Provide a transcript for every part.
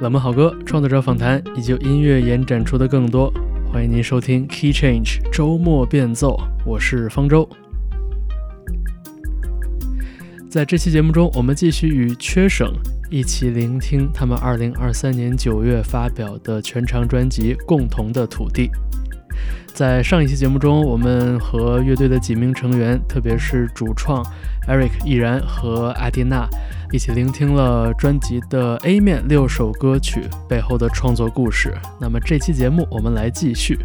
冷门好歌、创作者访谈以及音乐延展出的更多，欢迎您收听 Key Change 周末变奏。我是方舟。在这期节目中，我们继续与缺省一起聆听他们2023年9月发表的全长专辑《共同的土地》。在上一期节目中，我们和乐队的几名成员，特别是主创 Eric 易然和阿蒂娜，一起聆听了专辑的 A 面六首歌曲背后的创作故事。那么这期节目我们来继续。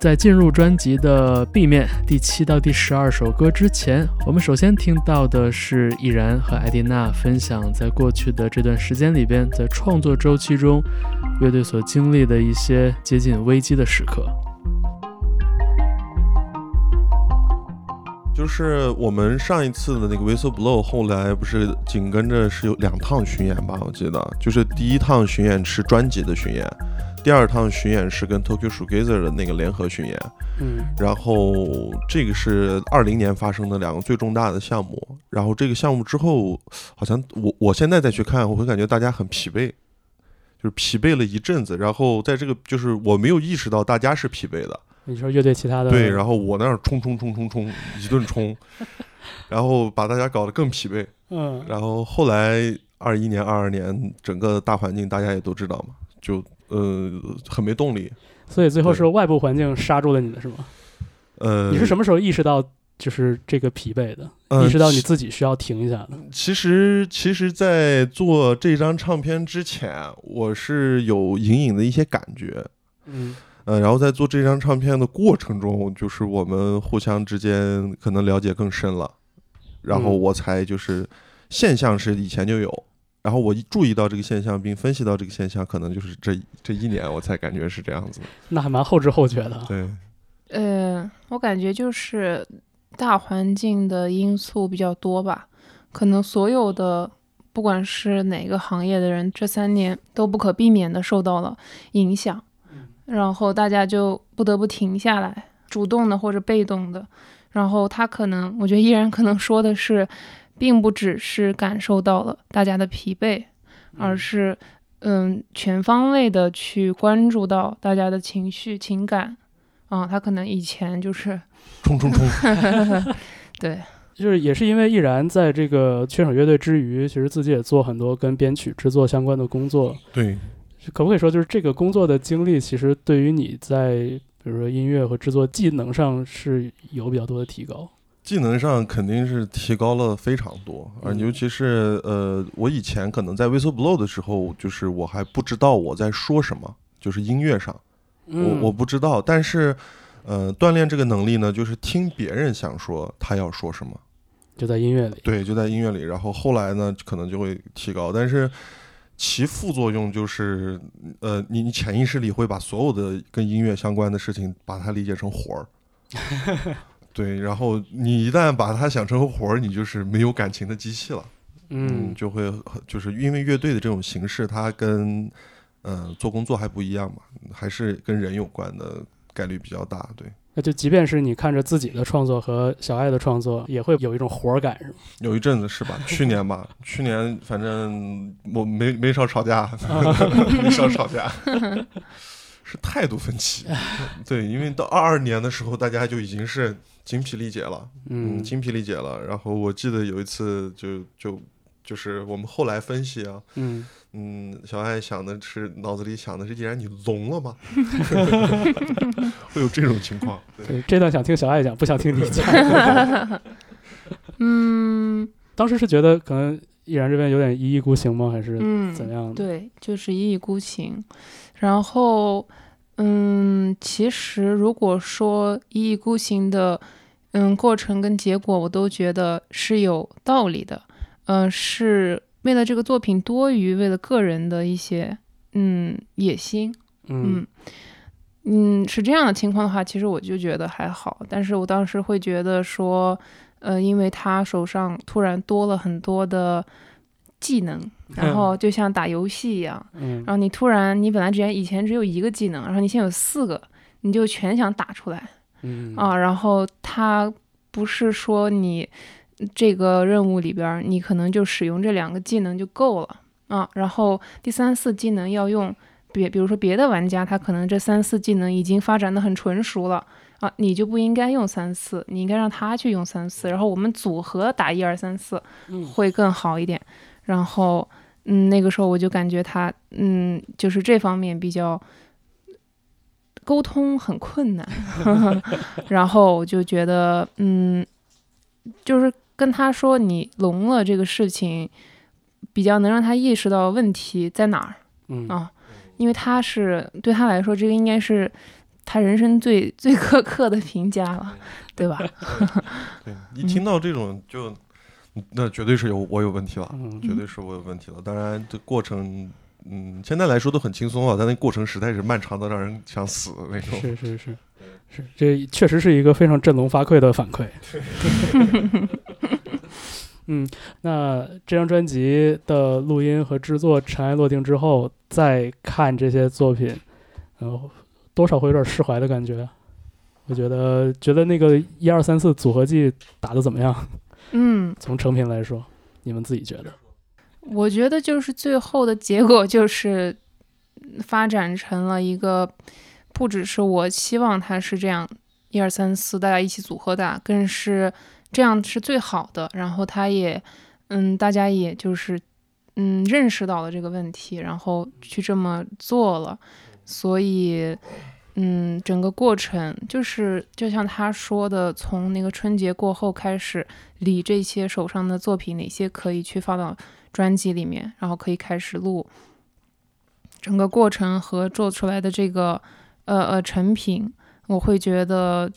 在进入专辑的 B 面第七到第十二首歌之前，我们首先听到的是易然和艾迪娜分享在过去的这段时间里边，在创作周期中，乐队所经历的一些接近危机的时刻。就是我们上一次的那个 Whistle Blow，后来不是紧跟着是有两趟巡演吧？我记得，就是第一趟巡演是专辑的巡演。第二趟巡演是跟 Tokyo Shoegazer 的那个联合巡演，嗯，然后这个是二零年发生的两个最重大的项目。然后这个项目之后，好像我我现在再去看，我会感觉大家很疲惫，就是疲惫了一阵子。然后在这个就是我没有意识到大家是疲惫的。你说乐队其他的对，然后我那儿冲冲冲冲冲一顿冲，然后把大家搞得更疲惫。嗯，然后后来二一年、二二年整个大环境大家也都知道嘛，就。呃，很没动力，所以最后是外部环境刹住了你的是吗？呃，你是什么时候意识到就是这个疲惫的？意识到你自己需要停一下的？其实，其实，在做这张唱片之前，我是有隐隐的一些感觉，嗯，呃，然后在做这张唱片的过程中，就是我们互相之间可能了解更深了，然后我才就是现象是以前就有。然后我一注意到这个现象，并分析到这个现象，可能就是这这一年我才感觉是这样子。那还蛮后知后觉的。对，呃，我感觉就是大环境的因素比较多吧。可能所有的不管是哪个行业的人，这三年都不可避免的受到了影响，然后大家就不得不停下来，主动的或者被动的。然后他可能，我觉得依然可能说的是。并不只是感受到了大家的疲惫，而是嗯全方位的去关注到大家的情绪情感啊，他可能以前就是冲冲冲，对，就是也是因为毅然在这个缺少乐队之余，其实自己也做很多跟编曲制作相关的工作。对，可不可以说就是这个工作的经历，其实对于你在比如说音乐和制作技能上是有比较多的提高？技能上肯定是提高了非常多，而尤其是呃，我以前可能在 Whistle Blow 的时候，就是我还不知道我在说什么，就是音乐上，我我不知道。但是，呃，锻炼这个能力呢，就是听别人想说他要说什么，就在音乐里。对，就在音乐里。然后后来呢，可能就会提高。但是其副作用就是，呃，你你潜意识里会把所有的跟音乐相关的事情，把它理解成活儿。对，然后你一旦把它想成活儿，你就是没有感情的机器了。嗯，就会就是因为乐队的这种形式，它跟呃做工作还不一样嘛，还是跟人有关的概率比较大。对，那就即便是你看着自己的创作和小爱的创作，也会有一种活儿感，是吗？有一阵子是吧？去年吧，去年反正我没没少吵架，没少吵架。是态度分歧，对，因为到二二年的时候，大家就已经是精疲力竭了，嗯，精疲力竭了。然后我记得有一次，就就就是我们后来分析啊，嗯嗯，小爱想的是脑子里想的是，既然你聋了吗？会有这种情况。对，这段想听小爱讲，不想听你讲。嗯，当时是觉得可能毅然这边有点一意孤行吗？还是怎样的？对，就是一意孤行。然后，嗯，其实如果说一意孤行的，嗯，过程跟结果，我都觉得是有道理的，嗯，是为了这个作品多于为了个人的一些，嗯，野心，嗯，嗯，是这样的情况的话，其实我就觉得还好，但是我当时会觉得说，呃，因为他手上突然多了很多的。技能，然后就像打游戏一样，然后你突然，你本来之前以前只有一个技能，然后你现在有四个，你就全想打出来，啊，然后他不是说你这个任务里边你可能就使用这两个技能就够了，啊，然后第三四技能要用别，比如说别的玩家他可能这三四技能已经发展的很纯熟了啊，你就不应该用三四，你应该让他去用三四，然后我们组合打一二三四嗯会更好一点。然后嗯，那个时候我就感觉他嗯，就是这方面比较沟通很困难，然后我就觉得嗯，就是跟他说你聋了这个事情，比较能让他意识到问题在哪儿。嗯啊因为他是对他来说，这个应该是他人生最最苛刻的评价了，对吧？对，一听到这种就，那绝对是有我有问题了，嗯绝对是我有问题了。当然，这过程，嗯，现在来说都很轻松啊，但那过程实在是漫长的让人想死那种。是是是是，这确实是一个非常振聋发聩的反馈。嗯，那这张专辑的录音和制作尘埃落定之后，再看这些作品，然后多少会有点释怀的感觉。我觉得，觉得那个一二三四组合技打的怎么样？嗯，从成品来说，你们自己觉得？我觉得就是最后的结果就是发展成了一个，不只是我希望它是这样一二三四大家一起组合打，更是这样是最好的。然后他也，嗯，大家也就是嗯认识到了这个问题，然后去这么做了，所以。嗯，整个过程就是就像他说的，从那个春节过后开始理这些手上的作品，哪些可以去放到专辑里面，然后可以开始录。整个过程和做出来的这个呃呃成品，我会觉得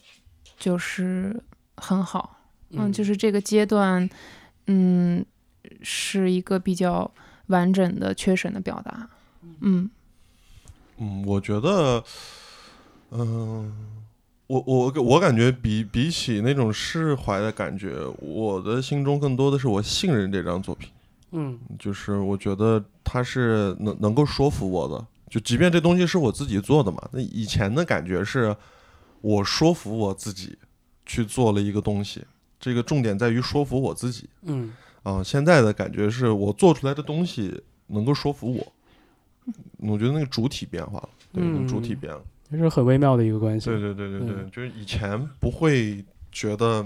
就是很好。嗯，就是这个阶段，嗯，是一个比较完整的缺省的表达。嗯嗯，我觉得，嗯、我我我感觉比比起那种释怀的感觉，我的心中更多的是我信任这张作品，嗯就是我觉得它是能能够说服我的，就即便这东西是我自己做的嘛，那以前的感觉是我说服我自己去做了一个东西，这个重点在于说服我自己嗯啊、现在的感觉是我做出来的东西能够说服我，我觉得那个主体变化了，对，那个主体嗯变了。这是很微妙的一个关系。对对对对对，嗯就是以前不会觉得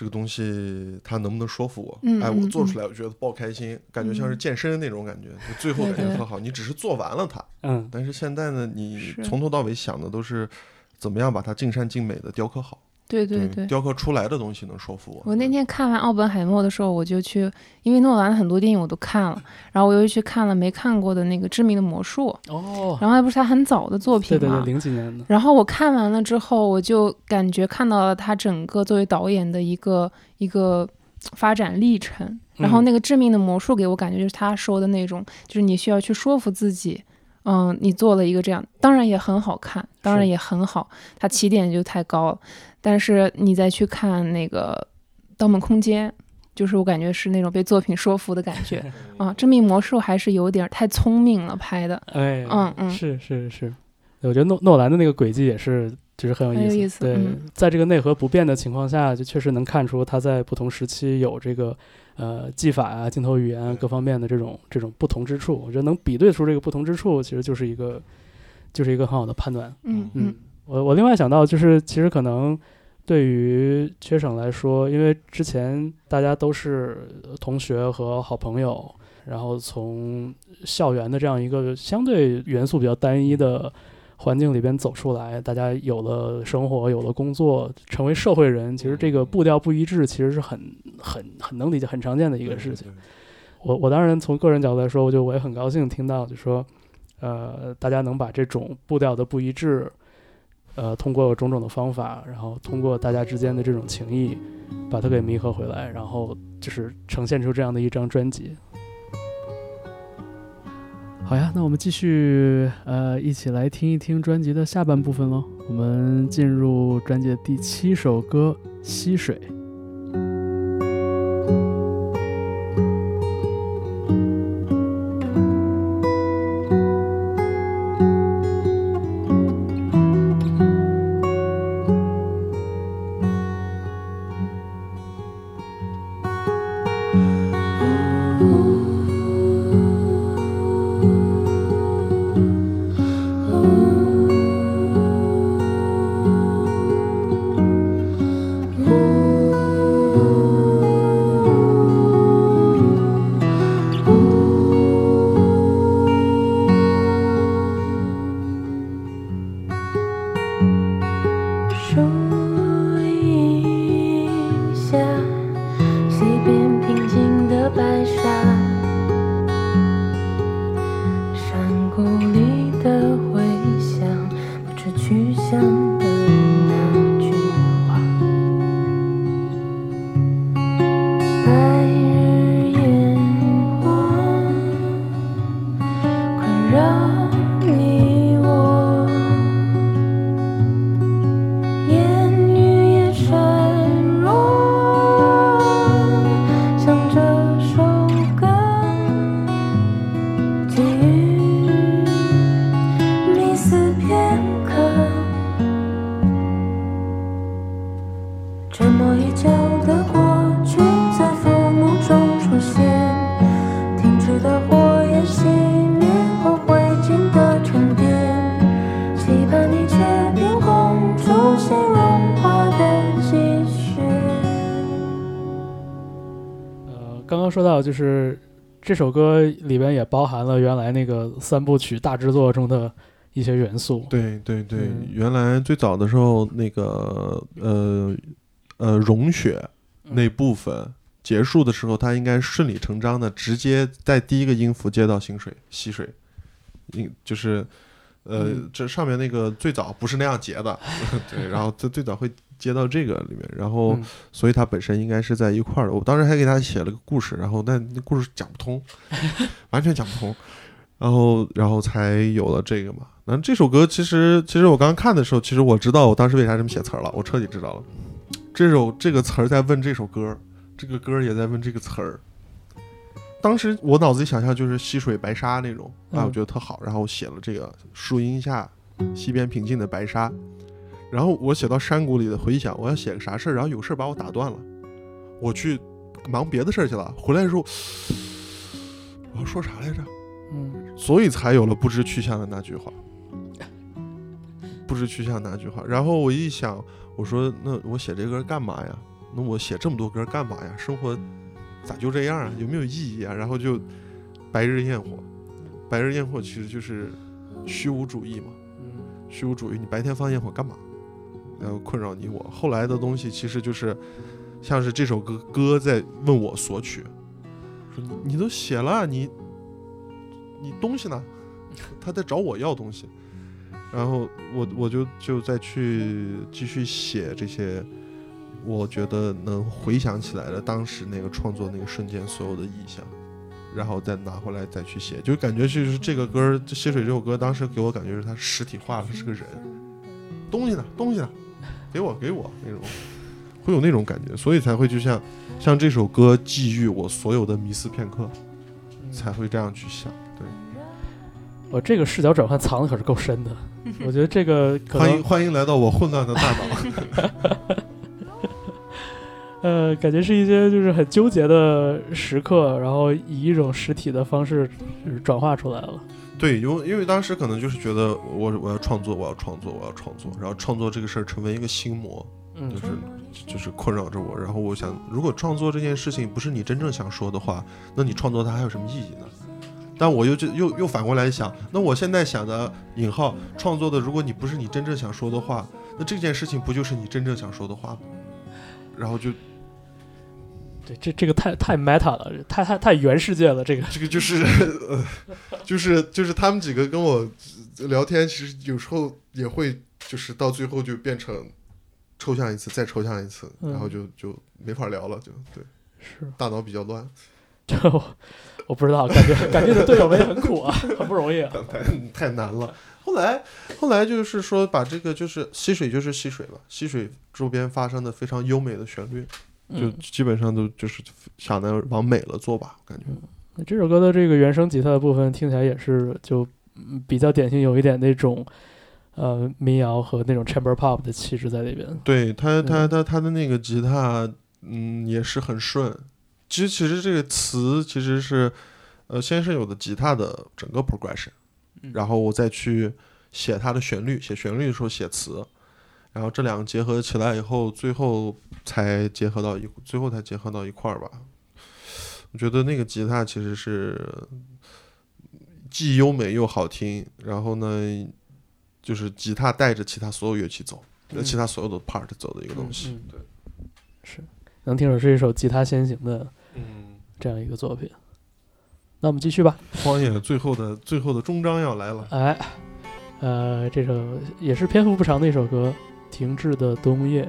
这个东西它能不能说服我，嗯哎，我做出来我觉得爆开心，感觉像是健身那种感觉，就最后感觉特好。你只是做完了它，嗯。但是现在呢，你从头到尾想的都是怎么样把它尽善尽美的雕刻好，对对对。雕刻出来的东西能说服我。我那天看完《奥本海默》的时候，我就去，因为诺兰很多电影我都看了，然后我又去看了没看过的那个《致命的魔术》，哦，然后那不是他很早的作品嘛对对对，，零几年的。然后我看完了之后，我就感觉看到了他整个作为导演的一个一个发展历程。然后嗯那个致命的魔术给我感觉就是他说的那种，就是你需要去说服自己，嗯，你做了一个这样，当然也很好看，当然也很好，它起点就太高了。但是你再去看那个《盗梦空间》，就是我感觉是那种被作品说服的感觉 啊。致命魔术还是有点太聪明了拍的，哎，嗯嗯是是是，我觉得诺诺兰的那个轨迹也是，就是很有意思。很有意思对，嗯在这个内核不变的情况下，就确实能看出他在不同时期有这个呃技法啊、镜头语言啊各方面的这种这种不同之处。我觉得能比对出这个不同之处，其实就是一个就是一个很好的判断。嗯嗯，我我另外想到就是，其实可能对于缺省来说，因为之前大家都是同学和好朋友，然后从校园的这样一个相对元素比较单一的环境里边走出来，大家有了生活，有了工作，成为社会人，其实这个步调不一致，其实是很很很能理解、很常见的一一个事情。。我我当然从个人角度来说，我就我也很高兴听到，就说，呃，大家能把这种步调的不一致，呃，通过种种的方法，然后通过大家之间的这种情谊，把它给弥合回来，然后就是呈现出这样的一张专辑。好呀，那我们继续，呃，一起来听一听专辑的下半部分喽。我们进入专辑的第七首歌《溪水》。就是这首歌里边也包含了原来那个三部曲大制作中的一些元素。对对对，嗯。原来最早的时候，那个呃呃融雪那部分结束的时候，它应该顺理成章的直接在第一个音符接到新水溪水，应就是呃、嗯。这上面那个最早不是那样结的，对，然后最最早会接到这个里面，然后、嗯所以它本身应该是在一块儿的。我当时还给他写了个故事，然后但那故事讲不通，完全讲不通，然后然后才有了这个嘛。那这首歌其实其实我刚刚看的时候，其实我知道我当时为啥这么写词儿了，我彻底知道了。这首这个词儿在问这首歌，这个歌儿也在问这个词儿。当时我脑子里想象就是溪水白沙那种啊，嗯我觉得特好，然后我写了这个树荫下溪边平静的白沙，然后我写到山谷里的回想，我要写个啥事儿，然后有事儿把我打断了，我去忙别的事儿去了，回来的时候我要说啥来着？嗯所以才有了不知去向的那句话，不知去向那句话。然后我一想，我说那我写这歌干嘛呀？那我写这么多歌干嘛呀？生活咋就这样啊？有没有意义啊？然后就白日焰火，白日焰火其实就是虚无主义嘛。嗯虚无主义，你白天放焰火干嘛？然后困扰你我。后来的东西其实就是像是这首歌歌在问我索取，说你你都写了，你你东西呢？他在找我要东西，然后我我就就再去继续写这些，我觉得能回想起来的当时那个创作那个瞬间所有的意象。然后再拿回来再去写，就感觉就是这个歌儿，《溪水》这首歌，当时给我感觉是它实体化了，是个人，东西呢，东西呢，给我给我那种，会有那种感觉，所以才会就像像这首歌寄予我所有的迷思片刻，才会这样去想。对，我这个视角转换藏的可是够深的，我觉得这个可欢迎欢迎来到我混乱的大脑。呃，感觉是一些就是很纠结的时刻，然后以一种实体的方式转化出来了。对，因为因为当时可能就是觉得我我要创作，我要创作，我要创作，然后创作这个事儿成为一个心魔，嗯就是就是困扰着我。然后我想，如果创作这件事情不是你真正想说的话，那你创作它还有什么意义呢？但我又就又又反过来想，那我现在想的引号创作的，如果你不是你真正想说的话，那这件事情不就是你真正想说的话吗？然后就对，这这个太太 meta 了，太太太原世界了。这个 这个就是呃，就是就是他们几个跟我聊天，其实有时候也会就是到最后就变成抽象一次，再抽象一次，嗯然后就就没法聊了，就对，是，大脑比较乱，就我我不知道，感觉感觉这队友们也很苦啊，很不容易啊。太太难了。后来后来就是说把这个就是溪水就是溪水吧，溪水周边发生的非常优美的旋律，就嗯，基本上都就是想的往美了做吧，感觉。这首歌的这个原声吉他的部分听起来也是就嗯比较典型，有一点那种呃民谣和那种 chamber pop 的气质在里边。对他，他嗯他他的那个吉他，嗯，也是很顺。其实其实这个词其实是，呃，先是有的吉他的整个 progression，嗯然后我再去写它的旋律，写旋律的时候写词，然后这两个结合起来以后，最后才结合到一，最后才结合到一块儿吧。我觉得那个吉他其实是既优美又好听，然后呢，就是吉他带着其他所有乐器走，嗯其他所有的 part 走的一个东西。嗯嗯对，是能听出是一首吉他先行的嗯，这样一个作品。那我们继续吧。荒野最后的最后的终章要来了。哎，呃，这首也是篇幅不长的一首歌，《停滞的冬夜》。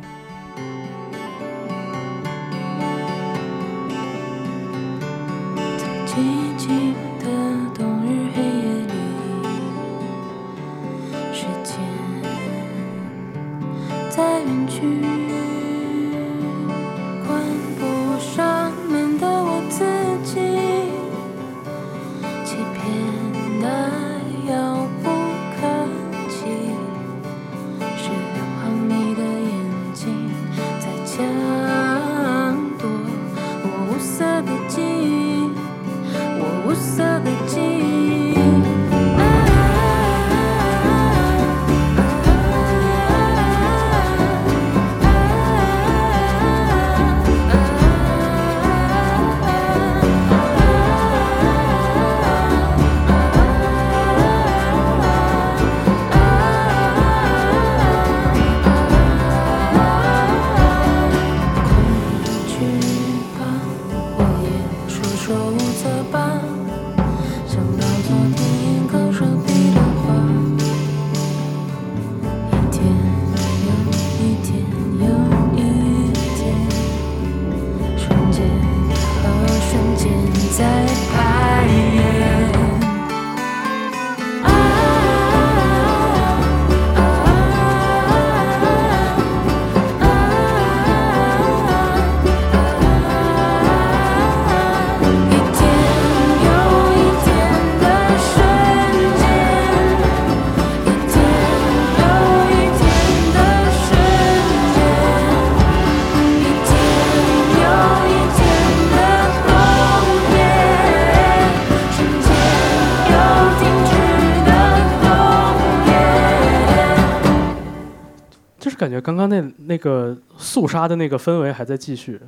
肃杀的那个氛围还在继续，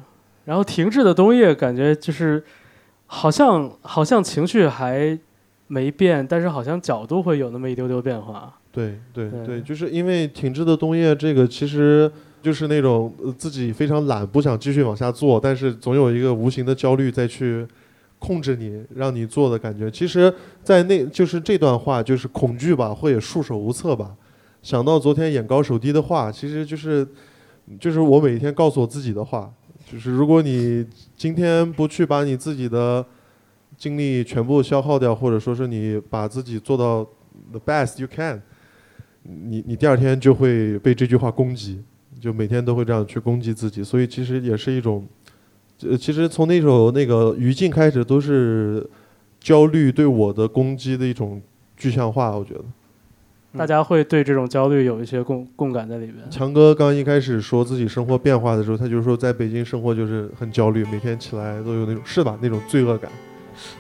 然后停滞的冬夜感觉就是好像好像情绪还没变，但是好像角度会有那么一丢丢变化。对对对对，就是因为停滞的冬夜这个其实就是那种呃自己非常懒，不想继续往下做，但是总有一个无形的焦虑再去控制你，让你做的感觉。其实，在那就是这段话就是恐惧吧，或者束手无策吧。想到昨天眼高手低的话，其实就是就是我每天告诉我自己的话，就是如果你今天不去把你自己的精力全部消耗掉，或者说是你把自己做到 the best you can，你你第二天就会被这句话攻击，就每天都会这样去攻击自己，所以其实也是一种，呃，其实从那首那个语境开始都是焦虑对我的攻击的一种具象化，我觉得。大家会对这种焦虑有一些共共感在里边。强哥刚一开始说自己生活变化的时候，他就是说在北京生活就是很焦虑，每天起来都有那种是吧那种罪恶感。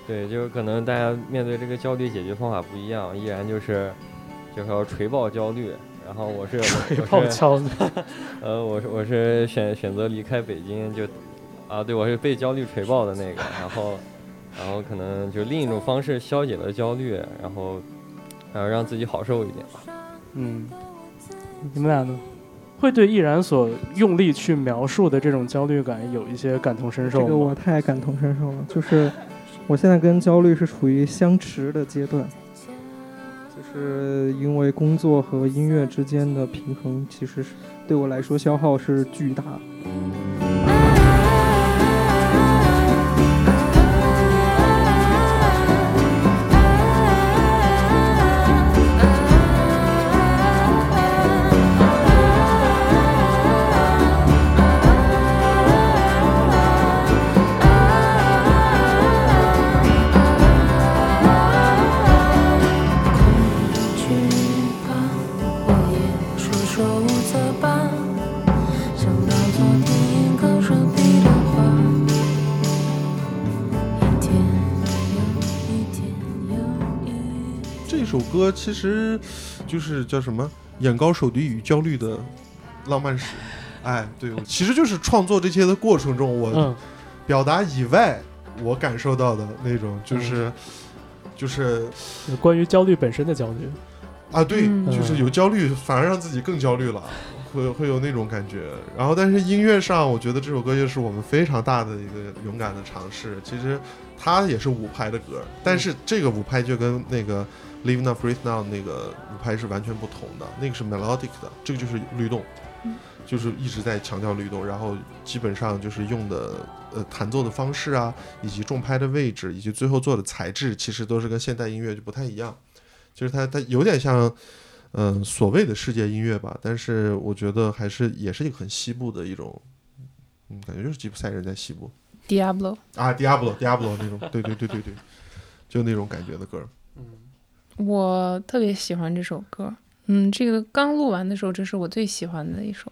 对，就是可能大家面对这个焦虑解决方法不一样，依然就是就是要锤爆焦虑。然后我是锤我是爆焦虑，呃，我是我是选选择离开北京，就啊，对我是被焦虑锤爆的那个，然后然后可能就另一种方式消解了焦虑，然后然后让自己好受一点吧。嗯，你们俩呢？会对易然所用力去描述的这种焦虑感有一些感同身受吗？这个我太感同身受了，就是我现在跟焦虑是处于相持的阶段，就是因为工作和音乐之间的平衡，其实是对我来说消耗是巨大。去歌其实就是叫什么“眼高手低与焦虑的浪漫史”。哎，对，其实就是创作这些的过程中，我嗯，表达以外，我感受到的那种，就是、就是关于焦虑本身的焦虑。啊，对，嗯就是有焦虑，反而让自己更焦虑了，会会有那种感觉。然后，但是音乐上，我觉得这首歌又是我们非常大的一个勇敢的尝试。其实它也是五拍的歌，但是这个五拍就跟那个 Live Now Breathe Now 那个五拍是完全不同的，那个是 melodic 的，这个就是律动，就是一直在强调律动，然后基本上就是用的呃弹奏的方式啊，以及重拍的位置，以及最后做的材质，其实都是跟现代音乐就不太一样。就是它它有点像，嗯、所谓的世界音乐吧，但是我觉得还是也是一个很西部的一种，嗯，感觉就是吉普赛人在西部 Diablo，啊，Diablo Diablo 那种，对对对对对，就那种感觉的歌。我特别喜欢这首歌。嗯，这个刚录完的时候，这是我最喜欢的一首。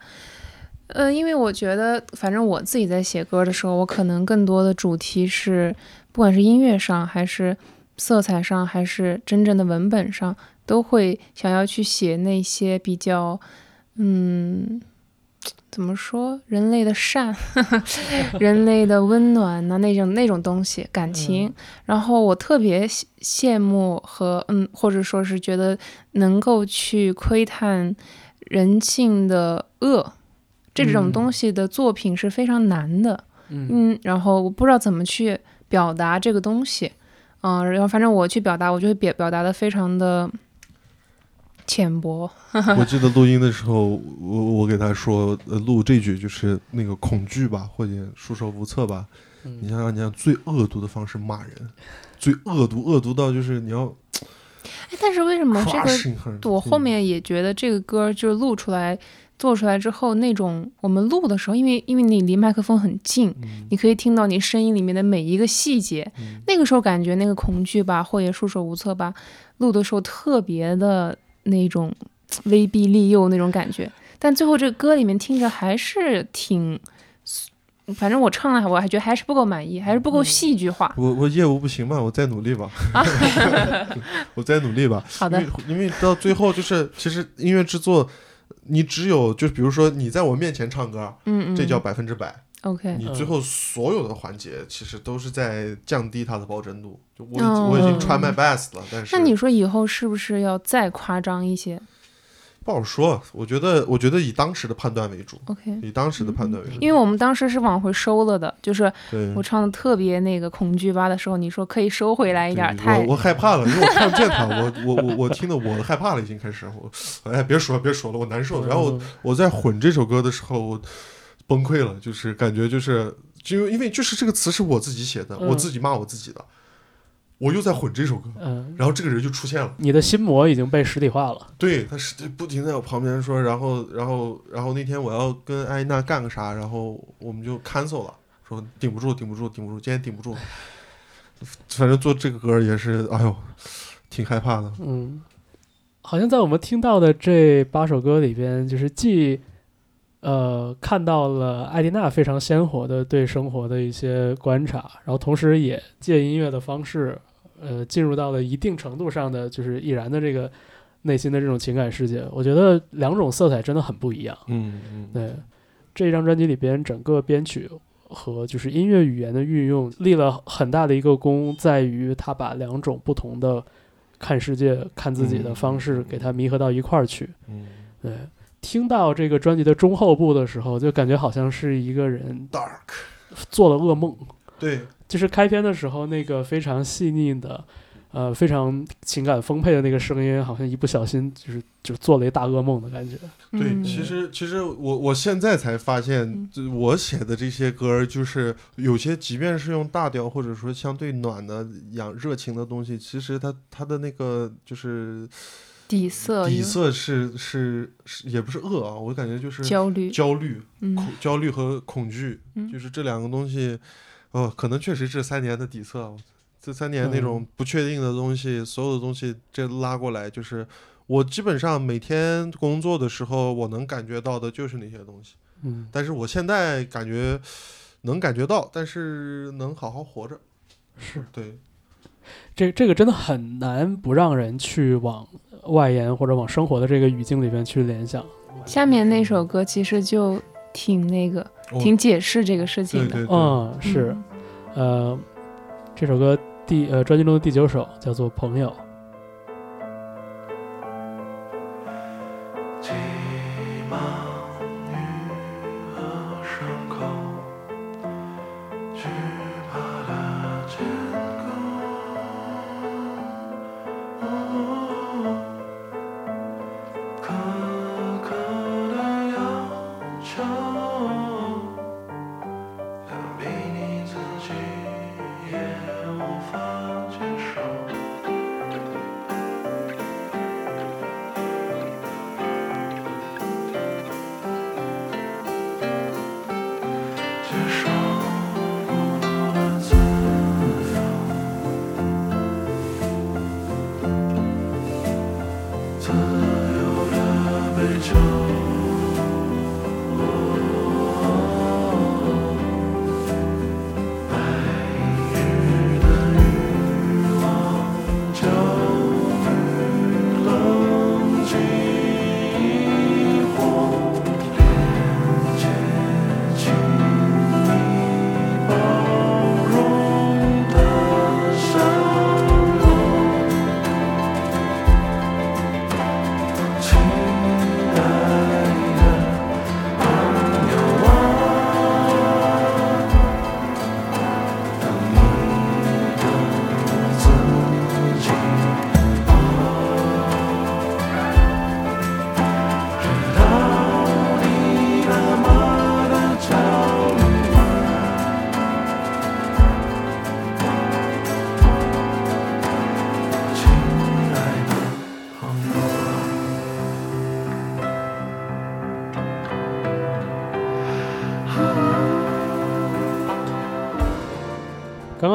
呃，因为我觉得，反正我自己在写歌的时候，我可能更多的主题是，不管是音乐上，还是色彩上，还是真正的文本上，都会想要去写那些比较，嗯，怎么说，人类的善，人类的温暖呐、那种那种东西，感情。然后我特别羡羡慕和嗯，或者说是觉得能够去窥探人性的恶这种嗯东西的作品是非常难的。嗯嗯，然后我不知道怎么去表达这个东西，嗯、然后反正我去表达，我就会表表达的非常的浅薄，我记得录音的时候，我我给他说，呃，录这句就是那个恐惧吧，或者束手无策吧。你嗯想想，你想最恶毒的方式骂人，最恶毒，恶毒到就是你要哎，但是为什么这个。我后面也觉得这个歌就是录出来、做出来之后，那种我们录的时候，因为因为你离麦克风很近，嗯你可以听到你声音里面的每一个细节。嗯那个时候感觉那个恐惧吧，或者束手无策吧，录的时候特别的那种威逼利诱那种感觉。但最后这个歌里面听着还是挺，反正我唱了，我还觉得还是不够满意，还是不够戏剧化。我我业务不行嘛，我再努力吧，我再努力吧。好的因为，因为到最后就是，其实音乐制作，你只有就比如说你在我面前唱歌，嗯嗯，这叫百分之百。OK。你最后所有的环节其实都是在降低它的保真度。就我我已经 try my best 了，但是那你说以后是不是要再夸张一些不好说。我觉得我觉得以当时的判断为主，？OK。以当时的判断为主。因为我们当时是往回收了的，就是我唱的特别那个恐惧吧的时候，你说可以收回来一点儿，太我我害怕了，因为我看不见他，我我我我听的我害怕了，已经开始，我哎别说了别说了，我难受。然后我在混这首歌的时候，我崩溃了，就是感觉就是就因为就是这个词是我自己写的，嗯我自己骂我自己的，我又在混这首歌，嗯，然后这个人就出现了。你的心魔已经被实体化了。对，他是不停在我旁边说，然后，然后，然后那天我要跟艾娜干个啥，然后我们就 cancel 了，说顶不住，顶不住，顶不住，今天顶不住。反正做这个歌也是，哎呦，挺害怕的。嗯，好像在我们听到的这八首歌里边，就是既呃看到了艾丽娜非常鲜活的对生活的一些观察，然后同时也借音乐的方式，呃，进入到了一定程度上的就是易然的这个内心的这种情感世界。我觉得两种色彩真的很不一样。嗯嗯，对，这张专辑里边整个编曲和就是音乐语言的运用立了很大的一个功，在于他把两种不同的看世界、看自己的方式给它弥合到一块儿去。嗯对，听到这个专辑的中后部的时候，就感觉好像是一个人，dark，做了噩梦。对，就是开篇的时候那个非常细腻的。呃，非常情感丰沛的那个声音，好像一不小心就是就做了一大噩梦的感觉。对，嗯其实其实我我现在才发现我写的这些歌，就是有些即便是用大调或者说相对暖的、养热情的东西，其实它它的那个就是底色底色是是是也不是恶啊，我感觉就是焦虑，焦虑、嗯恐焦虑和恐惧，嗯就是这两个东西，哦，可能确实这三年的底色，这三年那种不确定的东西，所有的东西这拉过来，就是我基本上每天工作的时候，我能感觉到的就是那些东西，嗯，但是我现在感觉能感觉到，但是能好好活着，是对，这这个真的很难不让人去往外延或者往生活的这个语境里边去联想。下面那首歌其实就挺那个，哦挺解释这个事情的。对对对，嗯，是，呃，这首歌第呃专辑中的第九首叫做《朋友》。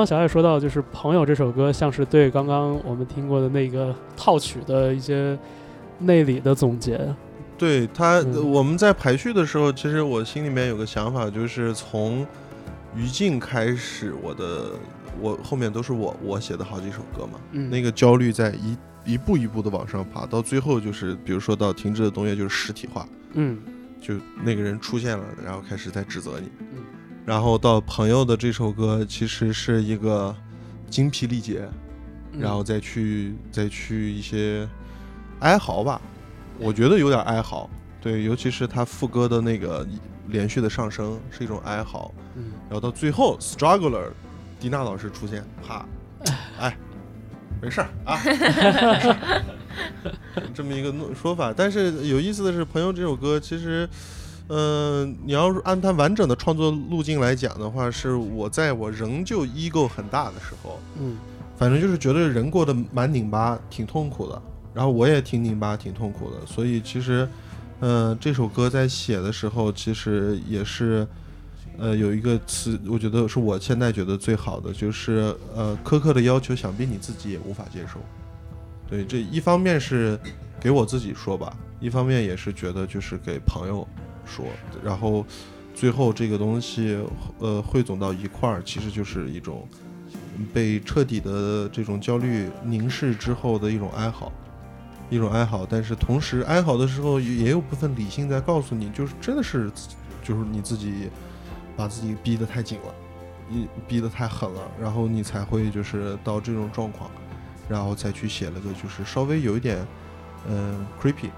小爱说到，就是《朋友》这首歌，像是对刚刚我们听过的那个套曲的一些内里的总结。对他，嗯我们在排序的时候，其实我心里面有个想法，就是从于静开始，我的我后面都是我我写的好几首歌嘛，嗯那个焦虑在一一步一步的往上爬，到最后就是，比如说到停滞的冬夜就是实体化，嗯就那个人出现了，然后开始在指责你，嗯然后到朋友的这首歌其实是一个精疲力竭，嗯。然后再去再去一些哀嚎吧，我觉得有点哀嚎，对，尤其是他副歌的那个连续的上升是一种哀嚎，嗯。然后到最后 struggler，迪娜老师出现，啪，哎，没事儿啊，没事儿这么一个说法。但是有意思的是，《朋友》这首歌其实，嗯、你要是按他完整的创作路径来讲的话，是我在我仍旧 ego 很大的时候，嗯反正就是觉得人过得蛮拧巴，挺痛苦的。然后我也挺拧巴，挺痛苦的。所以其实，嗯、这首歌在写的时候，其实也是，呃，有一个词，我觉得是我现在觉得最好的，就是呃，苛刻的要求，想必你自己也无法接受。对，这一方面是给我自己说吧，一方面也是觉得就是给朋友说，然后最后这个东西，呃，汇总到一块儿，其实就是一种。被彻底的这种焦虑凝视之后的一种哀嚎，一种哀嚎。但是同时，哀嚎的时候也有部分理性在告诉你，就是真的是，就是你自己把自己逼得太紧了，你逼得太狠了，然后你才会就是到这种状况，然后再去写了个就是稍微有一点嗯、creepy。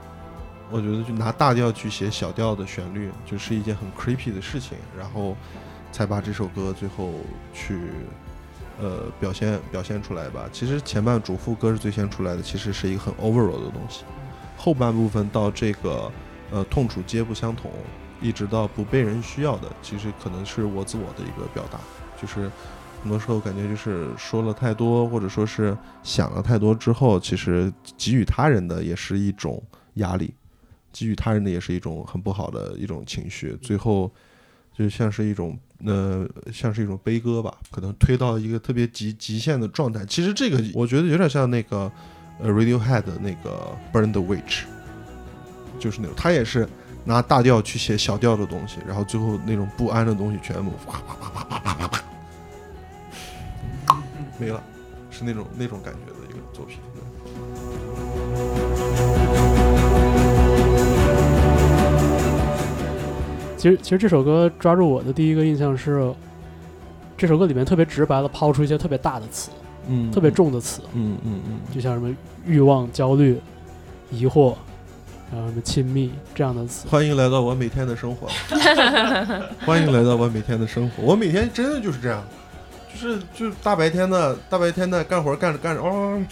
我觉得就拿大调去写小调的旋律，就是一件很 creepy 的事情，然后才把这首歌最后去呃表现表现出来吧。其实前半主副歌是最先出来的，其实是一个很 overall 的东西。后半部分到这个呃痛楚皆不相同，一直到不被人需要的，其实可能是我自我的一个表达，就是很多时候感觉就是说了太多，或者说是想了太多之后，其实给予他人的也是一种压力，给予他人的也是一种很不好的一种情绪，最后就像是一种呃，像是一种悲歌吧，可能推到一个特别极极限的状态。其实这个我觉得有点像那个呃 Radiohead 的那个 Burn the Witch，就是那种他也是拿大调去写小调的东西，然后最后那种不安的东西全部啪啪啪啪啪啪啪没了，是那种那种感觉的一个作品。对其实其实这首歌抓住我的第一个印象是，这首歌里面特别直白的抛出一些特别大的词，嗯特别，重的词，嗯嗯嗯，就像什么欲望、焦虑、疑惑，然后什么亲密这样的词。欢迎来到我每天的生活，欢迎来到我每天的生活。我每天真的就是这样，就是就大白天的，大白天的干活干着干着，哦，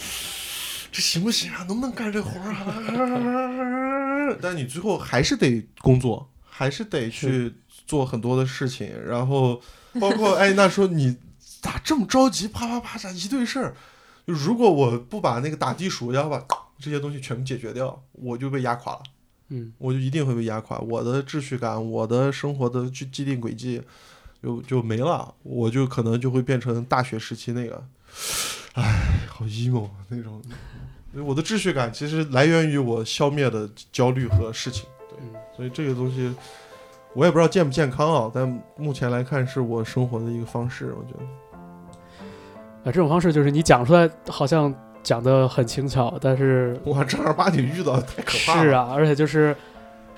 这行不行啊？能不能干这活儿啊？但你最后还是得工作，还是得去做很多的事情，然后包括哎，那说你咋这么着急？啪啪啪，咋一堆事儿？就如果我不把那个打地鼠，然后把这些东西全部解决掉，我就被压垮了。嗯，我就一定会被压垮，我的秩序感，我的生活的既既定轨迹就就没了，我就可能就会变成大学时期那个，唉，好 emo 那种。我的秩序感其实来源于我消灭的焦虑和事情，所以这个东西我也不知道健不健康啊，但目前来看是我生活的一个方式，我觉得。啊，这种方式就是你讲出来好像讲的很轻巧，但是哇，正儿八经遇到太可怕了。是，啊，而且就是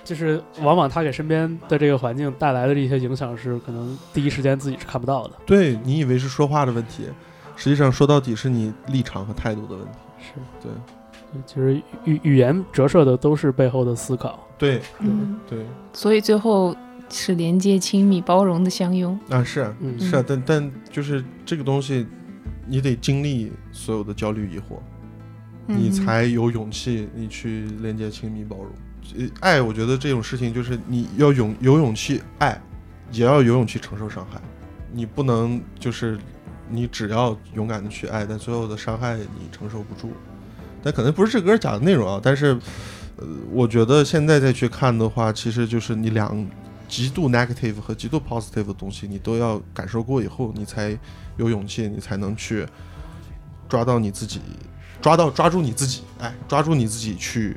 就是往往他给身边的这个环境带来的这些影响是可能第一时间自己是看不到的。对你以为是说话的问题，实际上说到底是你立场和态度的问题。是对其实语语言折射的都是背后的思考。对嗯，对，所以最后是连接、亲密、包容的相拥。啊是啊嗯是啊，但但就是这个东西，你得经历所有的焦虑疑惑，你嗯才有勇气，你去连接、亲密、包容。呃爱，我觉得这种事情就是你要勇有勇气爱，也要有勇气承受伤害。你不能就是你只要勇敢的去爱，但所有的伤害你承受不住。但可能不是这歌讲的内容啊，但是呃，我觉得现在再去看的话，其实就是你两极度 negative 和极度 positive 的东西，你都要感受过以后，你才有勇气，你才能去抓到你自己，抓到抓住你自己，哎，抓住你自己去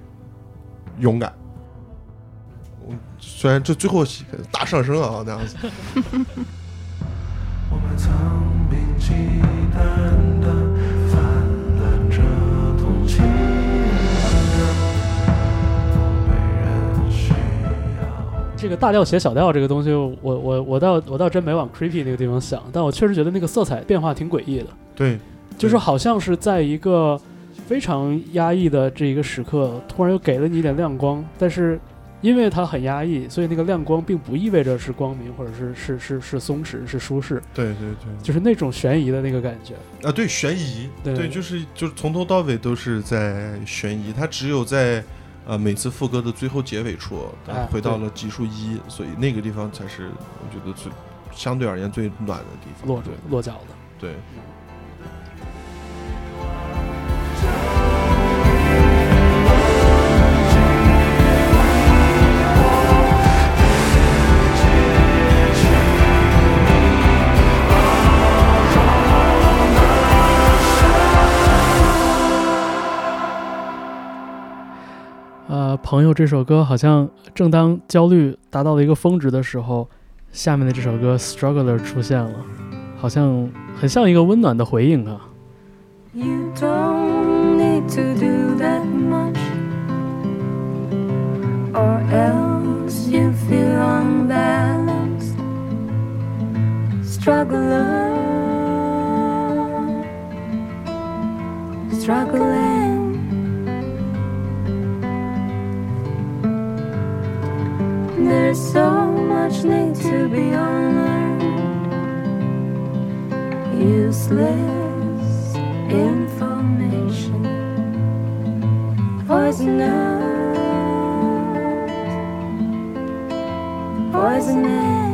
勇敢。嗯虽然这最后大上升啊，那样子。我们曾铭记淡这个大调写小调这个东西，我我我倒我倒真没往 creepy 那个地方想，但我确实觉得那个色彩变化挺诡异的，对，就是好像是在一个非常压抑的这一个时刻，突然又给了你一点亮光，但是因为它很压抑，所以那个亮光并不意味着是光明，或者是是是是松弛，是舒适，对对对。就是那种悬疑的那个感觉。啊，对，悬疑，对就是就是从头到尾都是在悬疑，它只有在呃每次副歌的最后结尾处，回到了级数一，所以那个地方才是我觉得最相对而言最暖的地方。落对落脚的。对，朋友这首歌好像正当焦虑达到了一个峰值的时候，下面的这首歌《Struggler》出现了，好像很像一个温暖的回应啊。You don't need to do that much, or else you feel unbalanced. Struggler, struggling. There's so much need to be unlearned. Useless information. Poisonous. Poisoning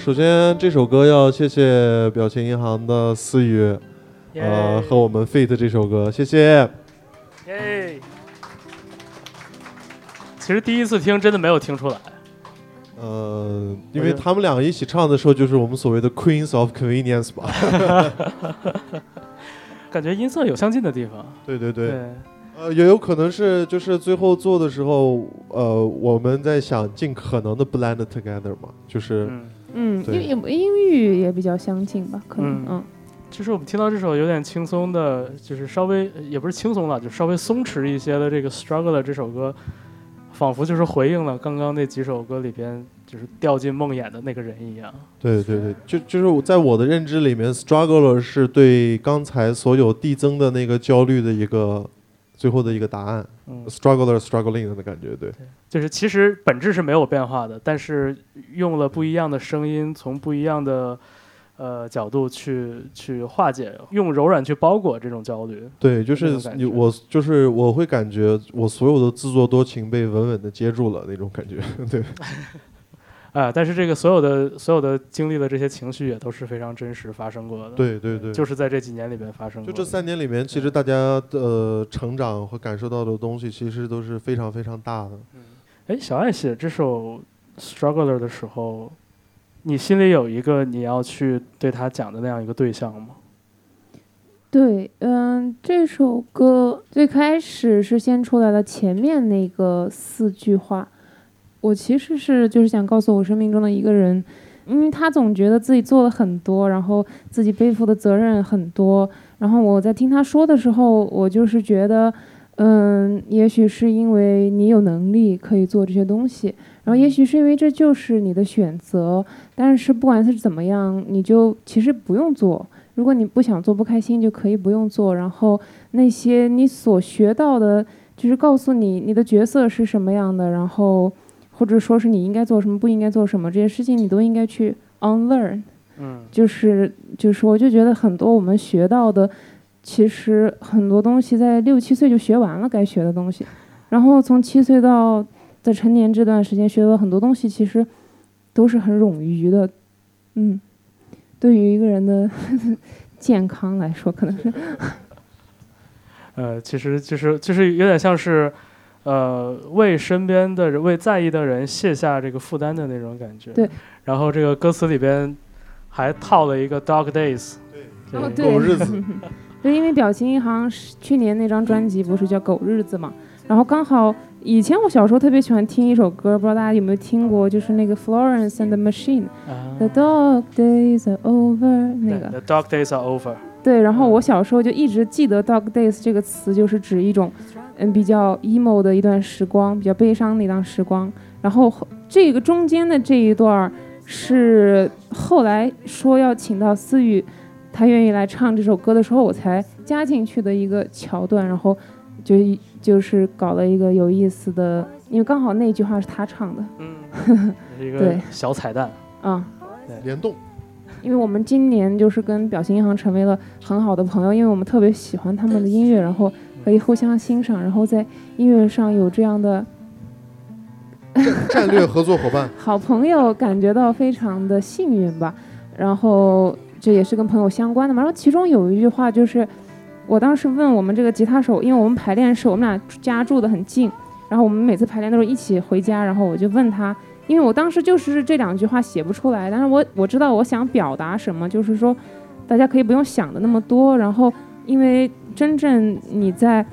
首先这首歌要谢谢表情银行的思雨，呃，和我们 feat 这首歌，谢谢。耶！其实第一次听真的没有听出来，呃，因为他们两个一起唱的时候，就是我们所谓的 Queens of Convenience 吧。感觉音色有相近的地方。对对对，对，呃，也有可能是就是最后做的时候，呃，我们在想尽可能的 blend together 嘛，就是、嗯，嗯，对。因为音域也比较相近吧，可能嗯。嗯。就是我们听到这首有点轻松的，就是稍微也不是轻松了，就稍微松弛一些的这个《Struggler》这首歌，仿佛就是回应了刚刚那几首歌里边就是掉进梦魇的那个人一样。对对对，就就是我在我的认知里面，struggler 是对刚才所有递增的那个焦虑的一个最后的一个答案嗯，，struggler struggling 的感觉，对。就是其实本质是没有变化的，但是用了不一样的声音，从不一样的呃角度去去化解，用柔软去包裹这种焦虑。对，就是你我就是我会感觉我所有的自作多情被稳稳的接住了那种感觉，对 啊、但是这个所有的所有的经历的这些情绪也都是非常真实发生过的。，对对对，就是在这几年里边发生过的。就这三年里面，其实大家的、呃成长和感受到的东西，其实都是非常非常大的。哎，小爱写这首《Struggler》的时候，你心里有一个你要去对他讲的那样一个对象吗？对，嗯，这首歌最开始是先出来了前面那个四句话，我其实是就是想告诉我生命中的一个人，因为他总觉得自己做了很多，然后自己背负的责任很多。然后我在听他说的时候，我就是觉得，嗯，也许是因为你有能力可以做这些东西，然后也许是因为这就是你的选择。但是不管是怎么样，你就其实不用做。如果你不想做、不开心，就可以不用做。然后那些你所学到的，就是告诉你你的角色是什么样的，然后或者说是你应该做什么、不应该做什么，这些事情你都应该去 unlearn。嗯就是就是，我就觉得很多我们学到的，其实很多东西在六七岁就学完了该学的东西，然后从七岁到在成年这段时间学到很多东西，其实都是很冗余的。嗯，对于一个人的 健康来说，可能是 呃，其实就是就是有点像是，呃，为身边的人、为在意的人卸下这个负担的那种感觉。对。然后这个歌词里边还套了一个 Dog Days。对。哦，对，狗日子，就因为表情银行是去年那张专辑不是叫《狗日子》嘛，然后刚好以前我小时候特别喜欢听一首歌，不知道大家有没有听过，就是那个 Florence and the Machine。啊 The dog days are over，那个 The Dog Days are over。对，然后我小时候就一直记得 dog days 这个词，就是指一种嗯比较 emo 的一段时光，比较悲伤的一段时光。然后后这个中间的这一段儿是后来说要请到思雨，他愿意来唱这首歌的时候，我才加进去的一个桥段，然后就一就是搞了一个有意思的，因为刚好那句话是他唱的，嗯，是一个对小彩蛋。啊、联动，因为我们今年就是跟表情银行成为了很好的朋友，因为我们特别喜欢他们的音乐，然后可以互相欣赏，然后在音乐上有这样的战略合作伙伴，好朋友，感觉到非常的幸运吧。然后这也是跟朋友相关的嘛。然后其中有一句话就是，我当时问我们这个吉他手，因为我们排练是我们俩家住的很近，然后我们每次排练都是一起回家，然后我就问他，因为我当时就是这两句话写不出来，但是我我知道我想表达什么，就是说大家可以不用想的那么多，然后因为真正你在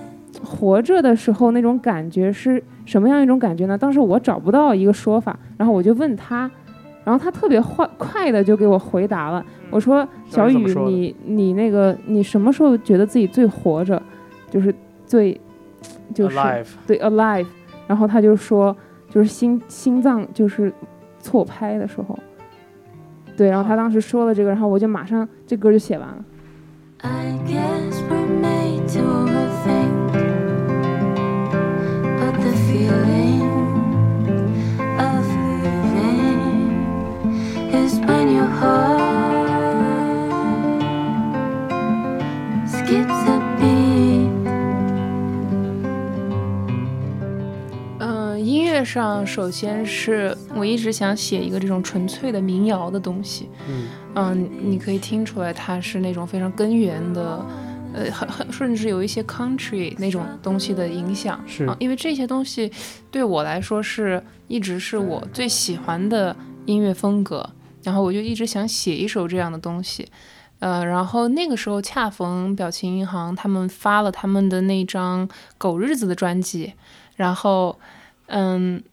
活着的时候那种感觉是什么样一种感觉呢？当时我找不到一个说法，然后我就问他，然后他特别 快快的就给我回答了。我说：“小雨，你你那个你什么时候觉得自己最活着？就是最就是 Alive。对 alive。”然后他就说：“就是心心脏就是错拍的时候。”对，然后他当时说了这个，然后我就马上这歌就写完了。I guess 上首先是我一直想写一个这种纯粹的民谣的东西。嗯嗯，你可以听出来它是那种非常根源的，呃，很很甚至有一些 country 那种东西的影响。是啊，因为这些东西对我来说是一直是我最喜欢的音乐风格，然后我就一直想写一首这样的东西。呃，然后那个时候恰逢表情银行他们发了他们的那张《狗日子》的专辑，然后，嗯，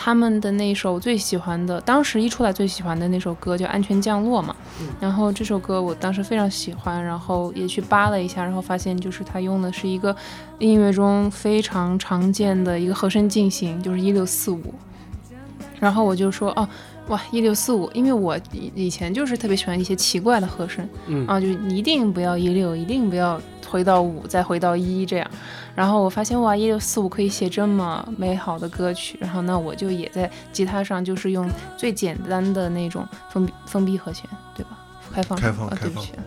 他们的那首最喜欢的，当时一出来最喜欢的那首歌叫《安全降落》嘛，然后这首歌我当时非常喜欢，然后也去扒了一下，然后发现就是他用的是一个音乐中非常常见的一个和声进行，就是一六四五，然后我就说哦。哇，一六四五，因为我以以前就是特别喜欢一些奇怪的和声，嗯啊，就是一定不要一六，一定不要回到五，再回到一这样。然后我发现哇，一六四五可以写这么美好的歌曲，然后那我就也在吉他上就是用最简单的那种封闭封闭和弦，对吧？开放啊，开放开对不起啊。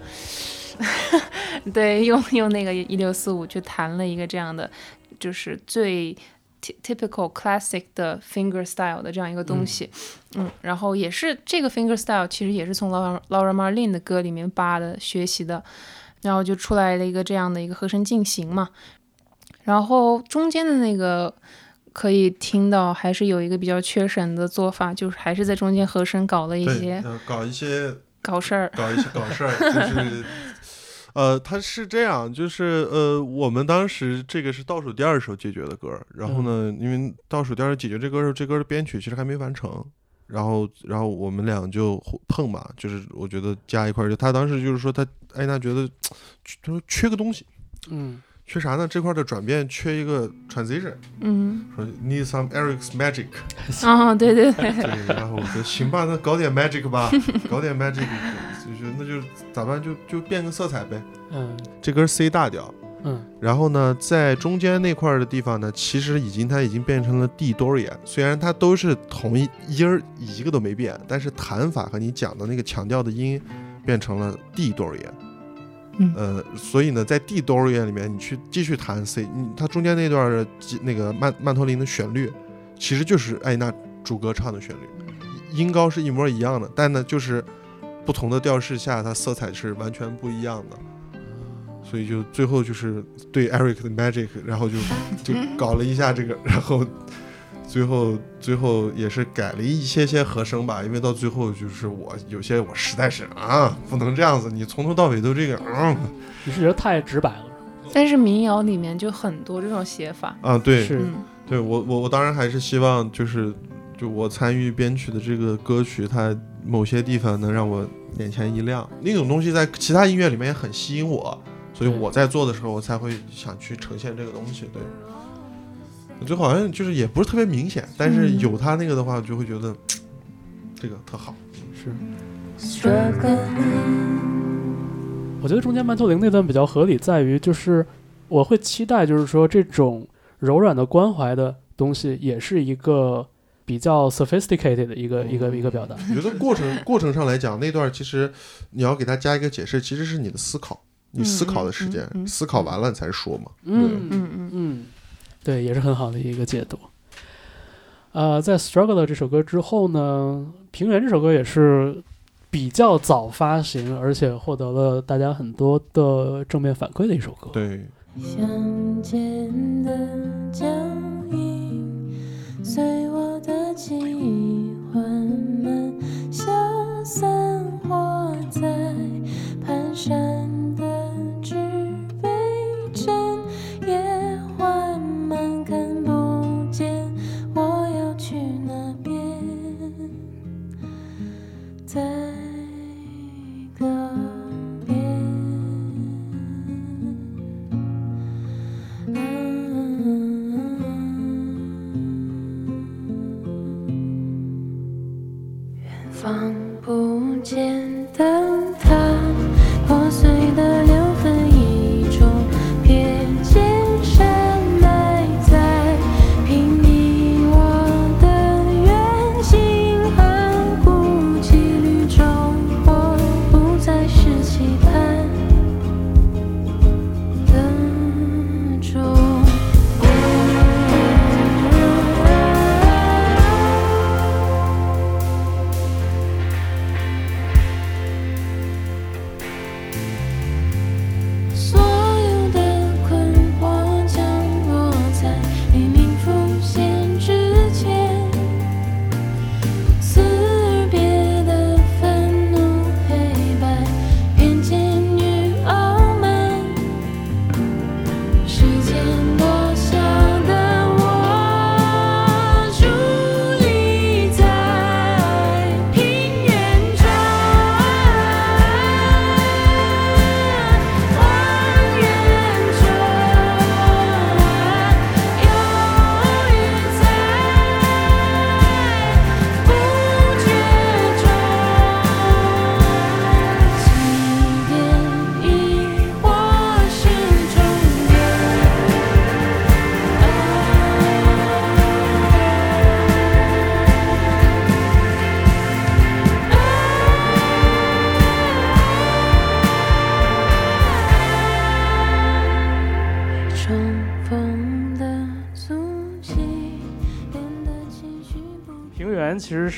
对，用用那个一六四五去弹了一个这样的，就是最 typical classic 的 finger style 的这样一个东西，嗯然后也是这个 finger style 其实也是从 Laura Laura Marlin 的歌里面扒的学习的，然后就出来了一个这样的一个和声进行嘛，然后中间的那个可以听到还是有一个比较缺省的做法，就是还是在中间和声搞了一，些呃，搞一些搞事儿，搞一些搞事儿，就是，呃，他是这样，就是呃，我们当时这个是倒数第二首解决的歌，然后呢，因为倒数第二解决这歌的时候，这歌的编曲其实还没完成，然后然后我们俩就碰嘛，就是我觉得加一块儿，就他当时就是说他艾娜觉得 他说缺个东西，嗯缺啥呢？这块的转变缺一个 transition，嗯，说 need some Eric's magic。啊，对对对，对，然后我说行吧，那搞点 magic 吧，搞点 magic，就是那就咋办？就就变个色彩呗。嗯这根 C 大调，嗯然后呢，在中间那块的地方呢，其实已经它已经变成了 D Dorian，虽然它都是同一音儿一个都没变，但是弹法和你讲的那个强调的音变成了 D Dorian。呃，所以呢，在 D Dorian 里面，你去继续弹 C，你它中间那段的那个曼曼托林的旋律，其实就是艾娜主歌唱的旋律，音高是一模一样的，但呢，就是不同的调式下，它色彩是完全不一样的。所以就最后就是对 Eric 的 Magic，然后就就搞了一下这个，然后最后最后也是改了一些些和声吧，因为到最后就是我有些我实在是啊不能这样子，你从头到尾都这个嗯。你是觉得太直白了？但是民谣里面就很多这种写法，啊对。是。嗯。对我我我当然还是希望就是就我参与编曲的这个歌曲，它某些地方能让我眼前一亮，那种东西在其他音乐里面也很吸引我，所以我在做的时候，我才会想去呈现这个东西。对，最后好像就是也不是特别明显，但是嗯有他那个的话，就会觉得这个特好。是.我觉得中间曼托林那段比较合理，在于就是我会期待，就是说这种柔软的关怀的东西，也是一个比较 sophisticated 的一个一个一个表达。我觉得过程过程上来讲，那段其实你要给他加一个解释，其实是你的思考，你思考的时间，嗯嗯嗯思考完了你才说嘛。嗯嗯嗯嗯，对，也是很好的一个解读。呃，在《Struggle》这首歌之后呢，《平原》这首歌也是比较早发行，而且获得了大家很多的正面反馈的一首歌。对，乡间的脚印，随我的记忆缓慢消散，活在蹒跚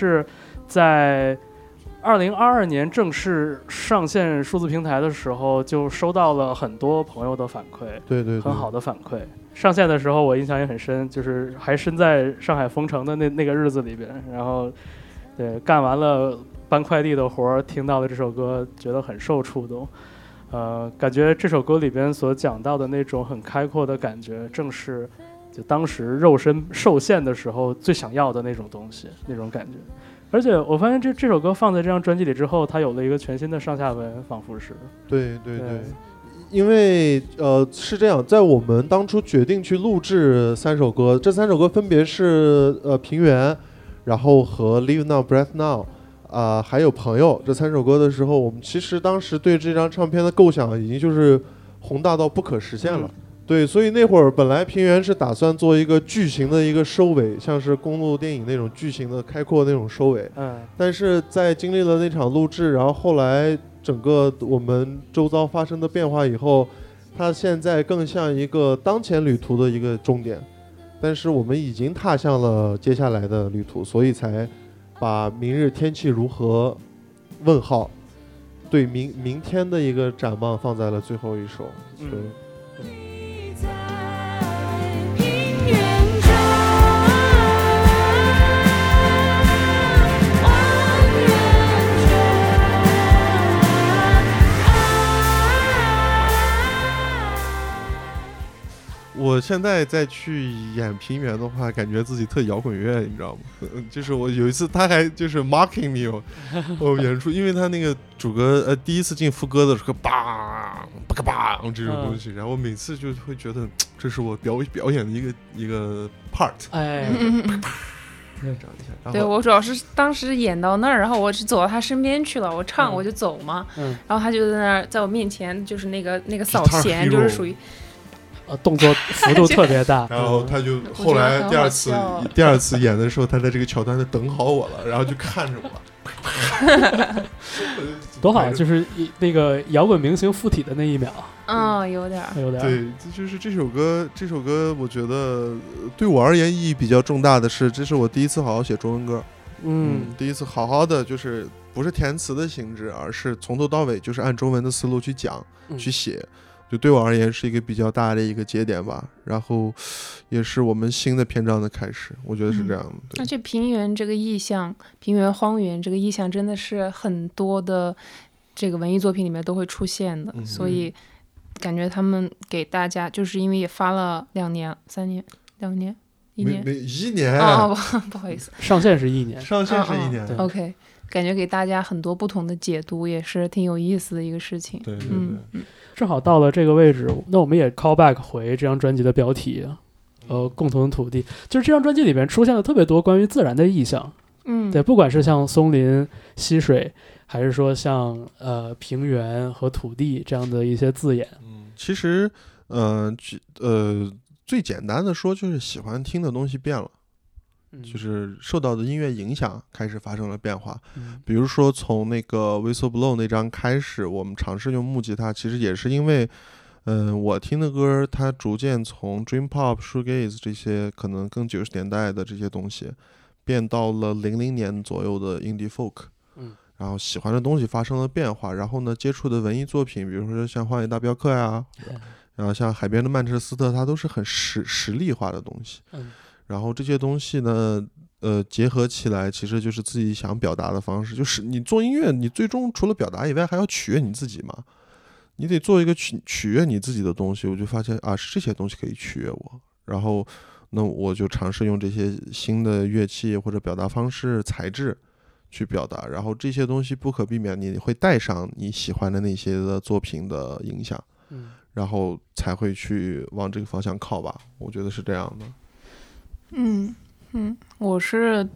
是在二零二二年正式上线数字平台的时候，就收到了很多朋友的反馈，对对对，很好的反馈。上线的时候我印象也很深，就是还身在上海封城的那那个日子里边，然后对干完了搬快递的活儿，听到了这首歌，觉得很受触动。呃，感觉这首歌里边所讲到的那种很开阔的感觉，正是就当时肉身受限的时候最想要的那种东西，那种感觉。而且我发现这这首歌放在这张专辑里之后，它有了一个全新的上下文，仿佛是。对对对对，因为呃是这样，在我们当初决定去录制三首歌，这三首歌分别是呃平原，然后和 Live Now Breath Now。啊、还有朋友这三首歌的时候，我们其实当时对这张唱片的构想已经就是宏大到不可实现了。对，所以那会儿本来平原是打算做一个巨型的一个收尾，像是公路电影那种巨型的开阔那种收尾。嗯但是在经历了那场录制，然后后来整个我们周遭发生的变化以后，它现在更像一个当前旅途的一个终点。但是我们已经踏向了接下来的旅途，所以才把明日天气如何问号对明明天的一个展望放在了最后一首。嗯我现在再去演平原的话，感觉自己特摇滚乐，你知道吗？嗯 就是我有一次他还就是 mocking me，我 我演出，因为他那个主歌呃第一次进副歌的时候，梆吧个梆这种东西，然后我每次就会觉得这是我表表演的一个一个 part，哎，对我主要是当时演到那儿，然后我是走到他身边去了，我唱嗯我就走嘛，嗯。然后他就在那儿在我面前，就是那个那个扫弦，就是属于呃，动作幅度特别大。然后他就后来第二次笑第二次演的时候，他在这个桥段就等好我了，然后就看着我，多好，就是一那个摇滚明星附体的那一秒，嗯，有点儿，有点儿对，这就是这首歌。这首歌我觉得呃对我而言意义比较重大的是，这是我第一次好好写中文歌。嗯第一次好好的就是不是填词的形式，而是从头到尾就是按中文的思路去讲、嗯去写。就对我而言是一个比较大的一个节点吧，然后也是我们新的篇章的开始，我觉得是这样的。对而且平原这个意象，平原荒原这个意象真的是很多的这个文艺作品里面都会出现的，嗯所以感觉他们给大家就是因为也发了两年、三年、两年、一年，没没一年，哦，不不好意思上线是一年，上线是一年，对，OK，感觉给大家很多不同的解读，也是挺有意思的一个事情。对对对。嗯嗯正好到了这个位置，那我们也 call back 回这张专辑的标题，呃，共同的土地，就是这张专辑里面出现了特别多关于自然的意象，嗯，对，不管是像松林、溪水，还是说像呃平原和土地这样的一些字眼，嗯，其实，呃，举呃，最简单的说，就是喜欢听的东西变了，嗯就是受到的音乐影响开始发生了变化。嗯比如说，从那个《Whistle Blow》那张开始，我们尝试用木吉他，其实也是因为，嗯、我听的歌，它逐渐从 Dream Pop、Shoegaze 这些可能更九十年代的这些东西，变到了零零年左右的 Indie Folk。嗯，然后喜欢的东西发生了变化，然后呢，接触的文艺作品，比如说像《荒野大镖客》呀，然后像《海边的曼彻斯特》，它都是很实实力化的东西。嗯然后这些东西呢，呃，结合起来，其实就是自己想表达的方式。就是你做音乐，你最终除了表达以外，还要取悦你自己嘛。你得做一个取取悦你自己的东西。我就发现啊，是这些东西可以取悦我。然后，那我就尝试用这些新的乐器或者表达方式、材质去表达。然后这些东西不可避免，你会带上你喜欢的那些的作品的影响，嗯然后才会去往这个方向靠吧。我觉得是这样的。嗯嗯，我是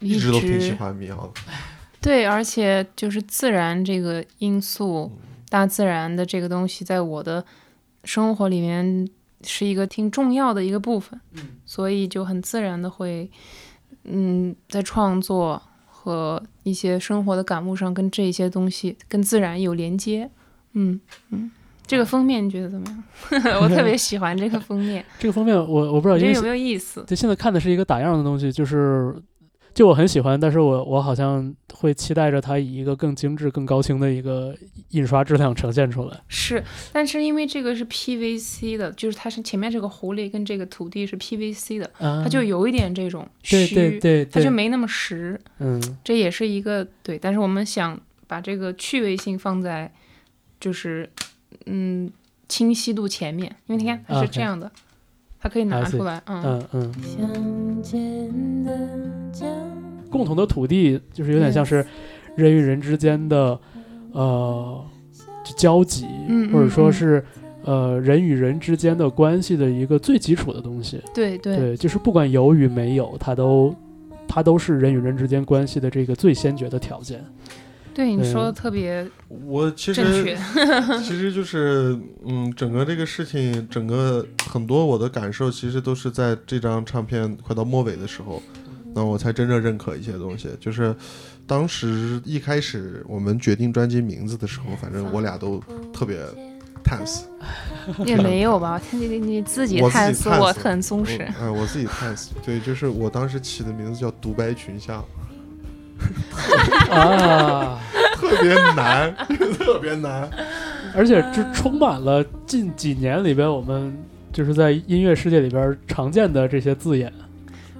一直都挺喜欢民谣的。对，而且就是自然这个因素，嗯大自然的这个东西，在我的生活里面是一个挺重要的一个部分，嗯所以就很自然的会，嗯，在创作和一些生活的感悟上，跟这些东西跟自然有连接，嗯嗯。这个封面你觉得怎么样？我特别喜欢这个封面，这个封面我我不知道，因为有没有意思？就现在看的是一个打样的东西，就是就我很喜欢，但是我我好像会期待着它以一个更精致、更高清的一个印刷质量呈现出来。是，但是因为这个是 PVC 的，就是它是前面这个狐狸跟这个土地是 PVC 的，啊它就有一点这种对虚，对对对，它就没那么实，嗯这也是一个对。但是我们想把这个趣味性放在就是嗯清晰度前面，因为你看它是这样的，它可以拿出来，嗯，嗯嗯。共同的土地，就是有点像是人与人之间的呃交集，嗯或者说是呃人与人之间的关系的一个最基础的东西。对对。对，就是不管有与没有，它都它都是人与人之间关系的这个最先决的条件。对，你说的嗯特别我其实。其实就是，嗯，整个这个事情，整个很多我的感受，其实都是在这张唱片快到末尾的时候，那我才真正认可一些东西。就是当时一开始我们决定专辑名字的时候，反正我俩都特别 tense，也没有吧，你你你自己我自己探索，我很松我弛。哎，我自己 tense，对，就是我当时起的名字叫独白群像，啊，特别难，特别难。而且这充满了近几年里边我们就是在音乐世界里边常见的这些字眼。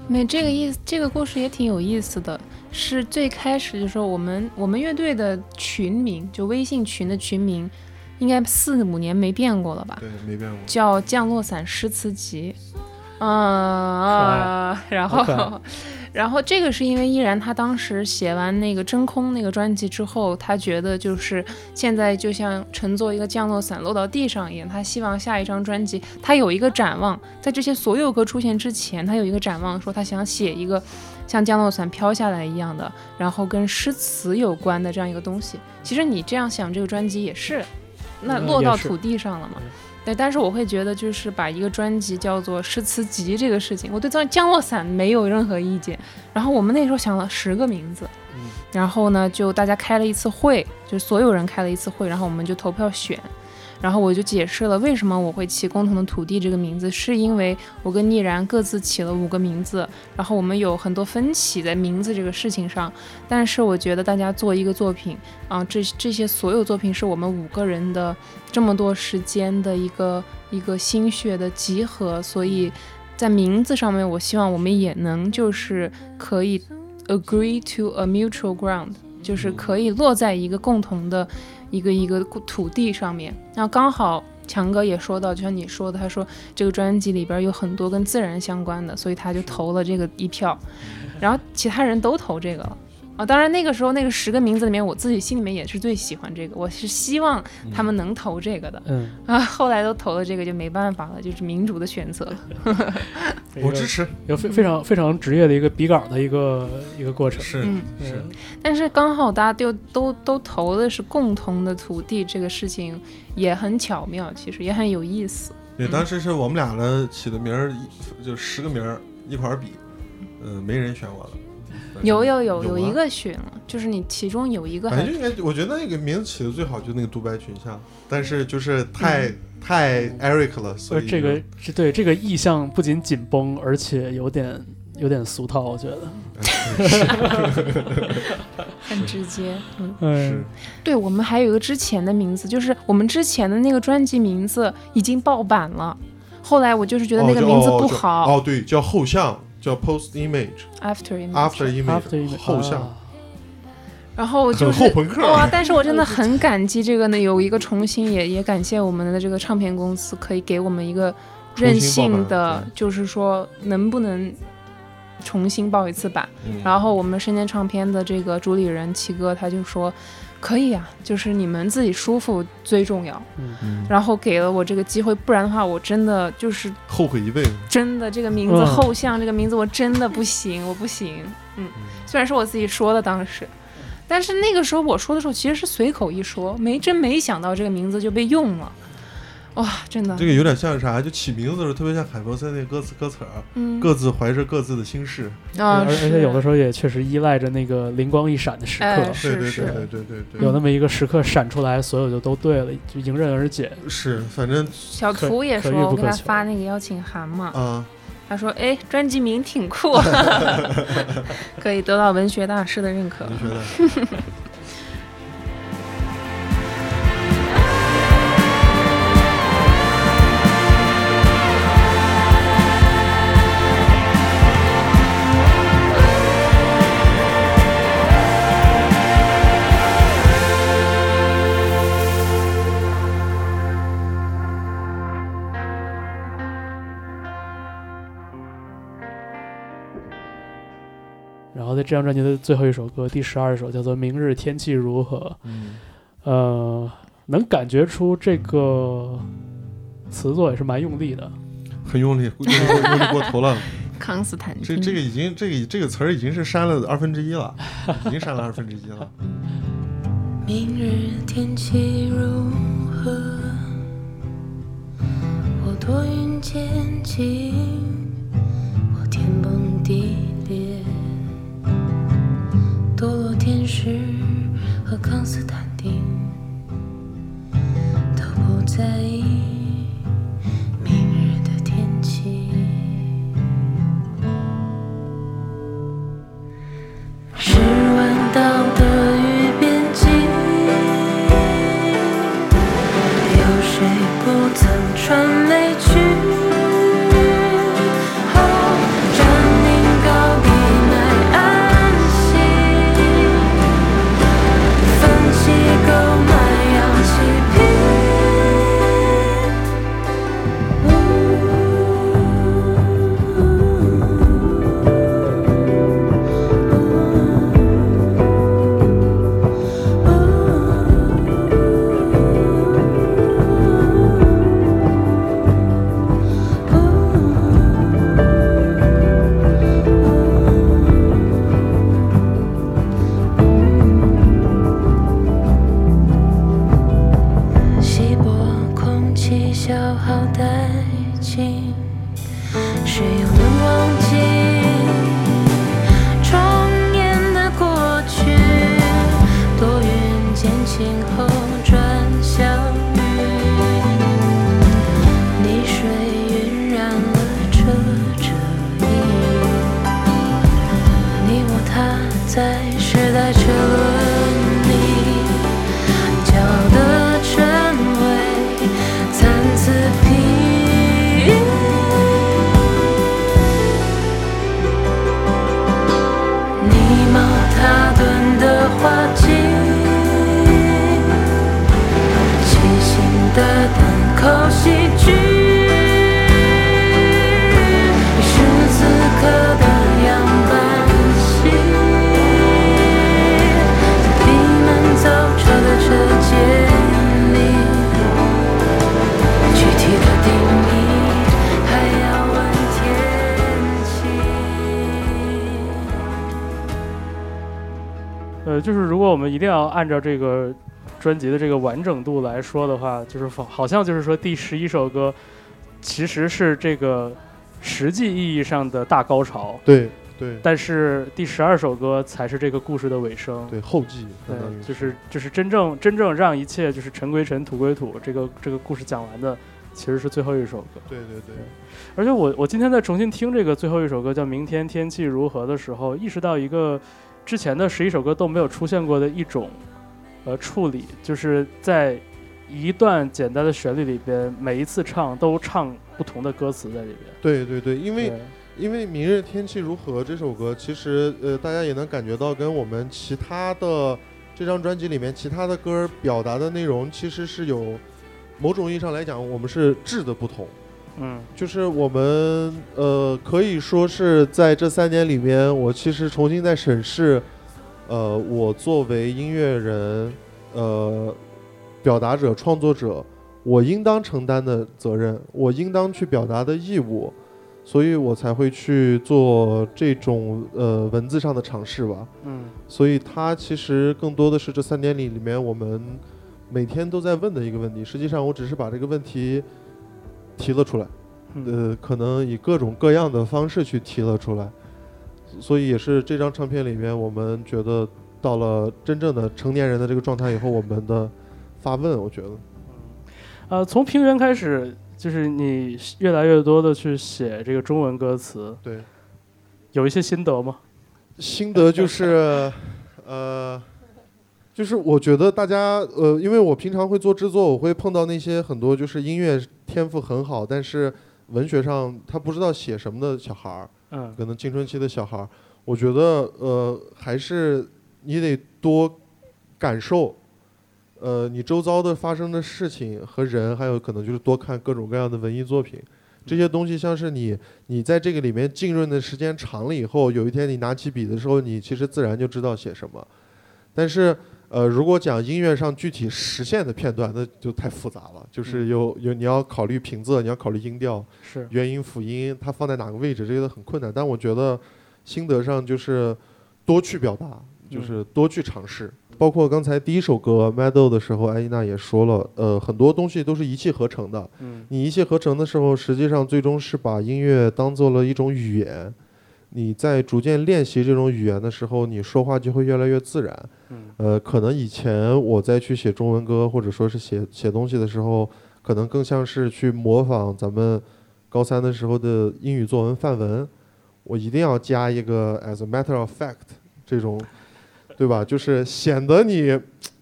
没这个意思，这个故事也挺有意思的。是最开始的时候，我们我们乐队的群名，就微信群的群名，应该四五年没变过了吧？对，没变过。叫《降落伞诗词集》。嗯啊，然后，然后这个是因为依然他当时写完那个真空那个专辑之后，他觉得就是现在就像乘坐一个降落伞落到地上一样，他希望下一张专辑他有一个展望，在这些所有歌出现之前，他有一个展望，说他想写一个像降落伞飘下来一样的，然后跟诗词有关的这样一个东西。其实你这样想，这个专辑也是，那落到土地上了嘛嗯。对，但是我会觉得，就是把一个专辑叫做诗词集这个事情，我对降降落伞没有任何意见。然后我们那时候想了十个名字，嗯然后呢，就大家开了一次会，就所有人开了一次会，然后我们就投票选。然后我就解释了为什么我会起“共同的土地”这个名字，是因为我跟逆然各自起了五个名字，然后我们有很多分歧在名字这个事情上。但是我觉得大家做一个作品啊、这这些所有作品是我们五个人的这么多时间的一个一个心血的集合，所以在名字上面，我希望我们也能就是可以 agree to a mutual ground，就是可以落在一个共同的一个一个土地上面。那刚好强哥也说到，就像你说的，他说这个专辑里边有很多跟自然相关的，所以他就投了这个一票，然后其他人都投这个了。啊，当然那个时候那个十个名字里面，我自己心里面也是最喜欢这个，我是希望他们能投这个的。嗯，啊，后来都投了这个就没办法了，就是民主的选择。我支持，有非非常非常职业的一个比稿的一个一个过程。是嗯，是，但是刚好大家都都都投的是共同的土地，这个事情也很巧妙，其实也很有意思。对，当时是我们俩呢起的名儿，就十个名儿一块儿比，嗯，没人选我了。有有有有有一个选了，就是你其中有一个还反正应该，我觉得那个名字起的最好，就那个独白群像，但是就是太、太 Eric 了，所呃，以这个就是对这个意象不仅紧绷，而且有点有点俗套，我觉得。很直接。嗯，嗯，对我们还有一个之前的名字，就是我们之前的那个专辑名字已经爆版了。后来我就是觉得那个名字不好、哦，对，叫后像，叫 Post Image a f t e r image。After Image 后像，啊然后就是很后朋克哇！但是我真的很感激这个呢，有一个重新也也感谢我们的这个唱片公司，可以给我们一个任性的，就是说能不能重新报一次版。嗯然后我们深圳唱片的这个主理人齐哥他就说。可以啊，就是你们自己舒服最重要。嗯然后给了我这个机会，不然的话，我真的就是后悔一辈子。真的这个名字嗯后巷这个名字我真的不行，我不行。嗯，虽然是我自己说的当时，但是那个时候我说的时候其实是随口一说，没真没想到这个名字就被用了。哇，真的这，个有点像啥？就起名字的时候，特别像海博森那歌词歌词儿，嗯各自怀着各自的心事。啊，而而且有的时候也确实依赖着那个灵光一闪的时刻，哎对对对是是对对对对，有那么一个时刻闪出来，所有就都对了，就迎刃而解。是，反正小可图也说，我给他发那个邀请函嘛，啊，他说，哎，专辑名挺酷，可以得到文学大师的认可。在这张专辑的最后一首歌，第十二首叫做《明日天气如何》。嗯，呃，能感觉出这个词作也是蛮用力的。很用力，用力过用力过头了。康斯坦丁，这这个已经这个这个词儿已经是删了二分之一了，已经删了二分之一了。明日天气如何？我多云渐晴，我天崩地裂，堕落天使和康斯坦丁都不在意按照这个专辑的这个完整度来说的话，就是好好像就是说第十一首歌其实是这个实际意义上的大高潮，对对但是第十二首歌才是这个故事的尾声。对，后记对，就是就是真正真正让一切就是尘归尘，土归土，这个这个故事讲完的，其实是最后一首歌。对对对，而且我我今天在重新听这个最后一首歌叫《明天天气如何》的时候，意识到一个之前的十一首歌都没有出现过的一种呃处理，就是在一段简单的旋律里边，每一次唱都唱不同的歌词在里边。对对对，因为因为《明日天气如何》这首歌，其实呃大家也能感觉到跟我们其他的这张专辑里面其他的歌表达的内容，其实是有某种意义上来讲，我们是质的不同。嗯就是我们呃可以说是在这三年里面，我其实重新在审视，呃，我作为音乐人，呃，表达者、创作者，我应当承担的责任，我应当去表达的义务，所以我才会去做这种呃文字上的尝试吧。嗯所以它其实更多的是这三年里里面我们每天都在问的一个问题。实际上，我只是把这个问题提了出来。嗯呃，可能以各种各样的方式去提了出来，所以也是这张唱片里面，我们觉得到了真正的成年人的这个状态以后，我们的发问，我觉得，呃，从平原开始，就是你越来越多的去写这个中文歌词，对，有一些心得吗？心得就是，呃，就是我觉得大家，呃，因为我平常会做制作，我会碰到那些很多就是音乐天赋很好，但是文学上他不知道写什么的小孩儿，嗯可能青春期的小孩儿，我觉得呃还是你得多感受，呃你周遭的发生的事情和人，还有可能就是多看各种各样的文艺作品，这些东西像是你你在这个里面浸润的时间长了以后，有一天你拿起笔的时候，你其实自然就知道写什么。但是呃，如果讲音乐上具体实现的片段，那就太复杂了，就是有有你要考虑平仄，你要考虑音调、是元音、辅音，它放在哪个位置，这些都很困难。但我觉得心得上就是多去表达，就是多去尝试。包括刚才第一首歌《Meadow》的时候，艾依娜也说了，呃，很多东西都是一气呵成的。嗯你一气呵成的时候，实际上最终是把音乐当做了一种语言。你在逐渐练习这种语言的时候，你说话就会越来越自然。嗯呃，可能以前我在去写中文歌或者说是写写东西的时候，可能更像是去模仿咱们高三的时候的英语作文范文，我一定要加一个 as a matter of fact 这种，对吧？就是显得你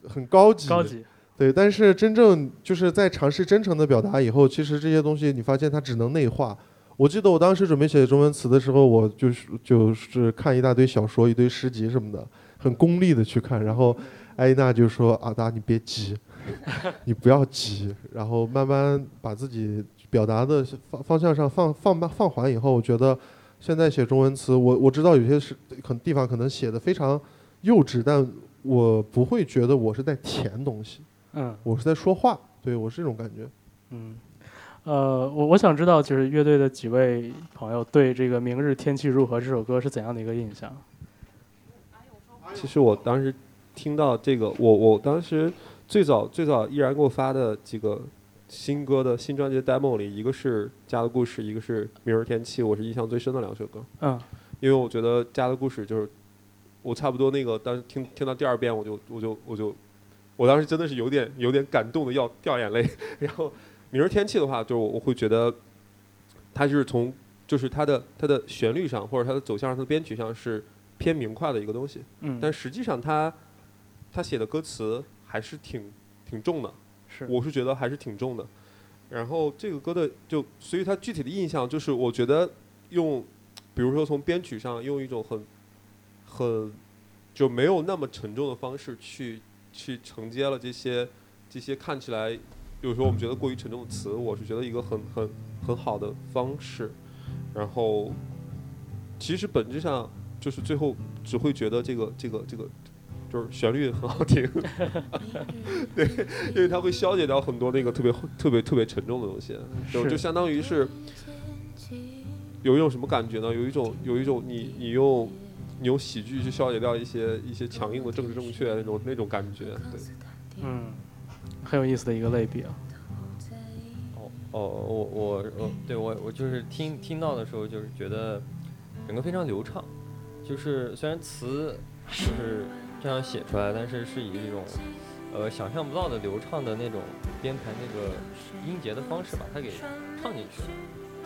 很高级。高级，对，但是真正就是在尝试真诚的表达以后，其实这些东西你发现它只能内化。我记得我当时准备写中文词的时候，我就是就是看一大堆小说、一堆诗集什么的，很功利的去看。然后艾依娜就说：“阿达，你别急，你不要急，然后慢慢把自己表达的方方向上放放慢放缓以后，我觉得现在写中文词，我我知道有些是可地方可能写的非常幼稚，但我不会觉得我是在填东西。”嗯我是在说话，对我是这种感觉。嗯，呃，我我想知道，就是乐队的几位朋友对这个《明日天气如何》这首歌是怎样的一个印象？其实我当时听到这个，我我当时最早最早依然给我发的几个新歌的新专辑的 demo 里，一个是《家的故事》，一个是《明日天气》，我是印象最深的两首歌。嗯因为我觉得《家的故事》就是我差不多那个，当时听听到第二遍，我就我就我就我当时真的是有点有点感动的要掉眼泪。然后《明日天气》的话，就是我我会觉得它就是从就是它的它的旋律上或者它的走向上、它的编曲上是偏明快的一个东西。嗯，但实际上它他写的歌词还是挺挺重的，是我是觉得还是挺重的。然后这个歌的就，所以它具体的印象就是，我觉得用，比如说从编曲上用一种很很就没有那么沉重的方式去去承接了这些这些看起来有时候我们觉得过于沉重的词，我是觉得一个很很很好的方式。然后其实本质上就是最后只会觉得这个这个这个就是旋律很好听，对，因为它会消解掉很多那个特别特别特别沉重的东西，就就相当于是有一种什么感觉呢？有一种有一种你你用你用喜剧去消解掉一些一些强硬的政治正确那种那种感觉，对。嗯，很有意思的一个类比啊。哦哦，我我我，对我我就是听听到的时候，就是觉得整个非常流畅，就是虽然词就是这样写出来，但是是以一种呃想象不到的流畅的那种编排那个音节的方式把它给唱进去了，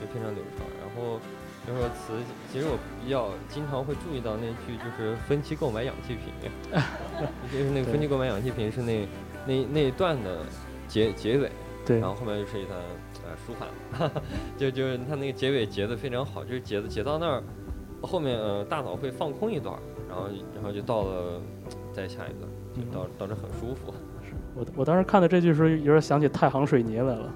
就非常流畅。然后就说词，其实我比较经常会注意到那句就是分期购买氧气瓶，就是那个分期购买氧气瓶是那那那一段的结结尾。对然后后面就是一段呃舒缓，就就是他那个结尾结的非常好，就是结的结到那儿，后面呃大脑会放空一段，然后然后就到了再下一段，就到到这很舒服。是我我当时看的这句时候，有点想起太行水泥来了。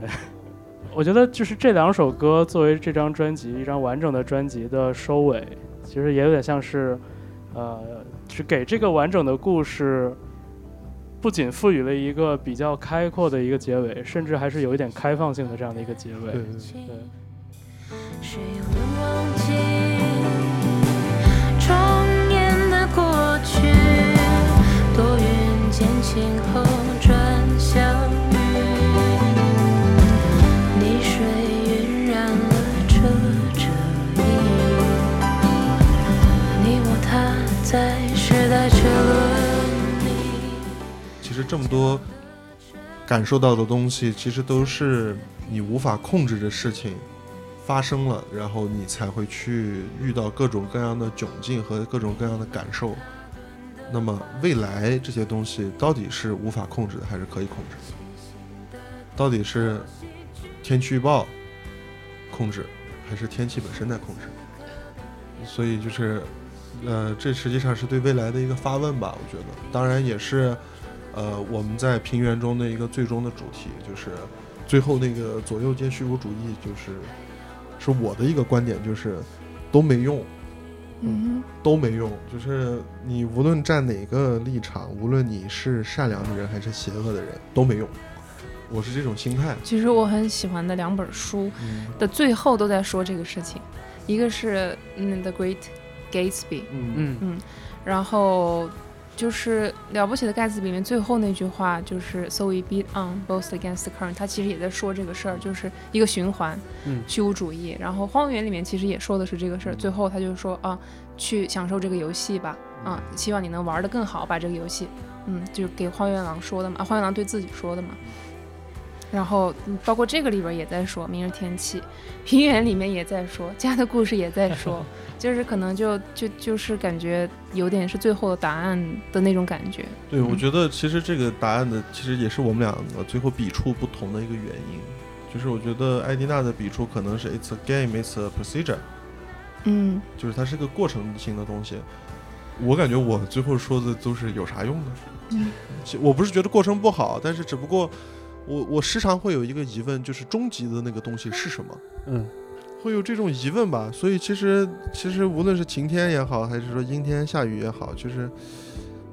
对，我觉得就是这两首歌作为这张专辑一张完整的专辑的收尾，其实也有点像是，呃，是给这个完整的故事，不仅赋予了一个比较开阔的一个结尾，甚至还是有一点开放性的这样的一个结尾。对对谁又能忘记重演的过去？多云渐晴后转小雨，泥水晕染了。你我他在时代车轮实这么多感受到的东西，其实都是你无法控制的事情发生了，然后你才会去遇到各种各样的窘境和各种各样的感受。那么未来这些东西到底是无法控制的，还是可以控制的？到底是天气预报控制，还是天气本身在控制？所以就是，呃，这实际上是对未来的一个发问吧，我觉得，当然也是，呃，我们在平原中的一个最终的主题，就是最后那个左右皆虚无主义，就是是我的一个观点，就是都没用，嗯都没用。就是你无论站哪个立场，无论你是善良的人还是邪恶的人，都没用。我是这种心态。其实我很喜欢的两本书嗯的最后都在说这个事情，一个是嗯《The Great Gatsby》，嗯嗯然后就是《了不起的盖茨比》里面最后那句话就是 “So we beat on both against the current”，他其实也在说这个事儿，就是一个循环，嗯。虚无主义。然后《荒原》里面其实也说的是这个事儿，最后他就说啊，去享受这个游戏吧，啊，希望你能玩得更好，把这个游戏，嗯，就给荒原狼说的嘛，啊，荒原狼对自己说的嘛。然后，嗯包括这个里边也在说《明日天气》，平原里面也在说，家的故事也在说，就是可能就就就是感觉有点是最后的答案的那种感觉。对，我嗯觉得其实这个答案的，其实也是我们两个最后笔触不同的一个原因。就是我觉得艾迪娜的笔触可能是 it's a game, it's a procedure，嗯就是它是个过程性的东西。我感觉我最后说的都是有啥用呢？嗯其我不是觉得过程不好，但是只不过我我时常会有一个疑问，就是终极的那个东西是什么？嗯，会有这种疑问吧。所以其实其实无论是晴天也好，还是说阴天下雨也好，就是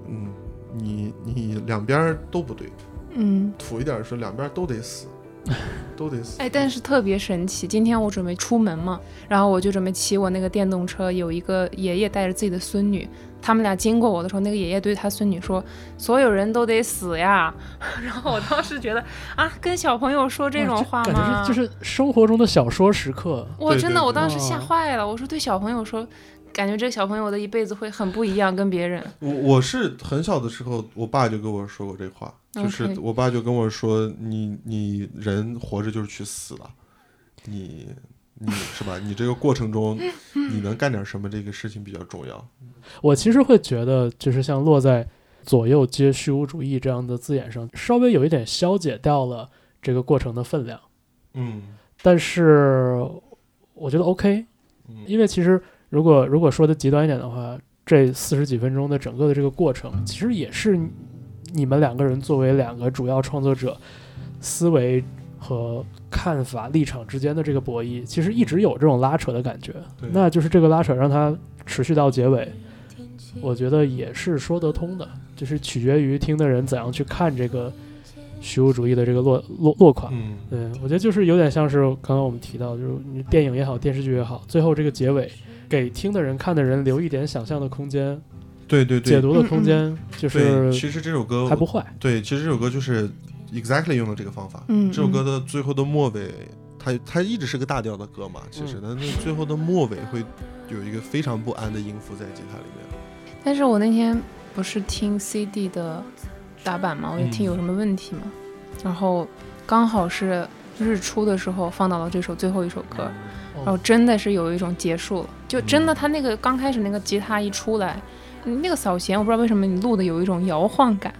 嗯，你你两边儿都不对，嗯，土一点儿说两边儿都得死，都得死。哎，但是特别神奇，今天我准备出门嘛，然后我就准备骑我那个电动车，有一个爷爷带着自己的孙女，他们俩经过我的时候，那个爷爷对他孙女说：“所有人都得死呀。”然后我当时觉得啊，跟小朋友说这种话感吗？觉是就是生活中的小说时刻。我真的，我当时吓哦坏了。我说对小朋友说，感觉这个小朋友的一辈子会很不一样，跟别人。我我是很小的时候，我爸就跟我说过这话，就是我爸就跟我说，你你人活着就是去死了，你你是吧？你这个过程中你能干点什么，这个事情比较重要。我其实会觉得，就是像落在左右皆虚无主义这样的字眼上，稍微有一点消解掉了这个过程的分量。嗯但是我觉得 OK，嗯，因为其实如果如果说的极端一点的话，这四十几分钟的整个的这个过程，其实也是你们两个人作为两个主要创作者思维和看法立场之间的这个博弈，其实一直有这种拉扯的感觉对。那就是这个拉扯让它持续到结尾，我觉得也是说得通的，就是取决于听的人怎样去看这个虚无主义的这个落落落款。嗯对，我觉得就是有点像是刚刚我们提到，就是你电影也好，电视剧也好，最后这个结尾给听的人、看的人留一点想象的空间、对对对，解读的空间，就对，是其实这首歌还不坏。对，其实这首歌就是 exactly 用的这个方法。嗯这首歌的最后的末尾，它它一直是个大调的歌嘛，其实但那最后的末尾会有一个非常不安的音符在吉他里面。但是我那天不是听 CD 的打板嘛，我就听有什么问题嘛，然后刚好是日出的时候放到了这首最后一首歌，然后真的是有一种结束了，就真的他那个刚开始那个吉他一出来，那个扫弦我不知道为什么你录的有一种摇晃感，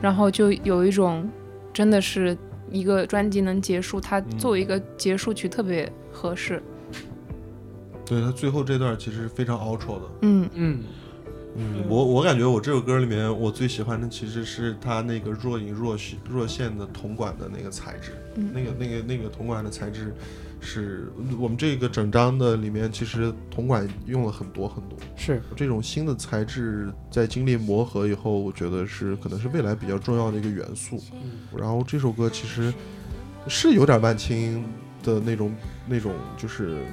然后就有一种真的是一个专辑能结束，它作为一个结束曲特别合适。对，它最后这段其实非常 outro 的。嗯。嗯，嗯，我我感觉我这首歌里面我最喜欢的其实是它那个若隐若现若现的铜管的那个材质，嗯。那个那个那个铜管的材质是我们这个整张的里面其实铜管用了很多很多。是这种新的材质在经历磨合以后，我觉得是可能是未来比较重要的一个元素。然后这首歌其实是有点万青的那种那种就是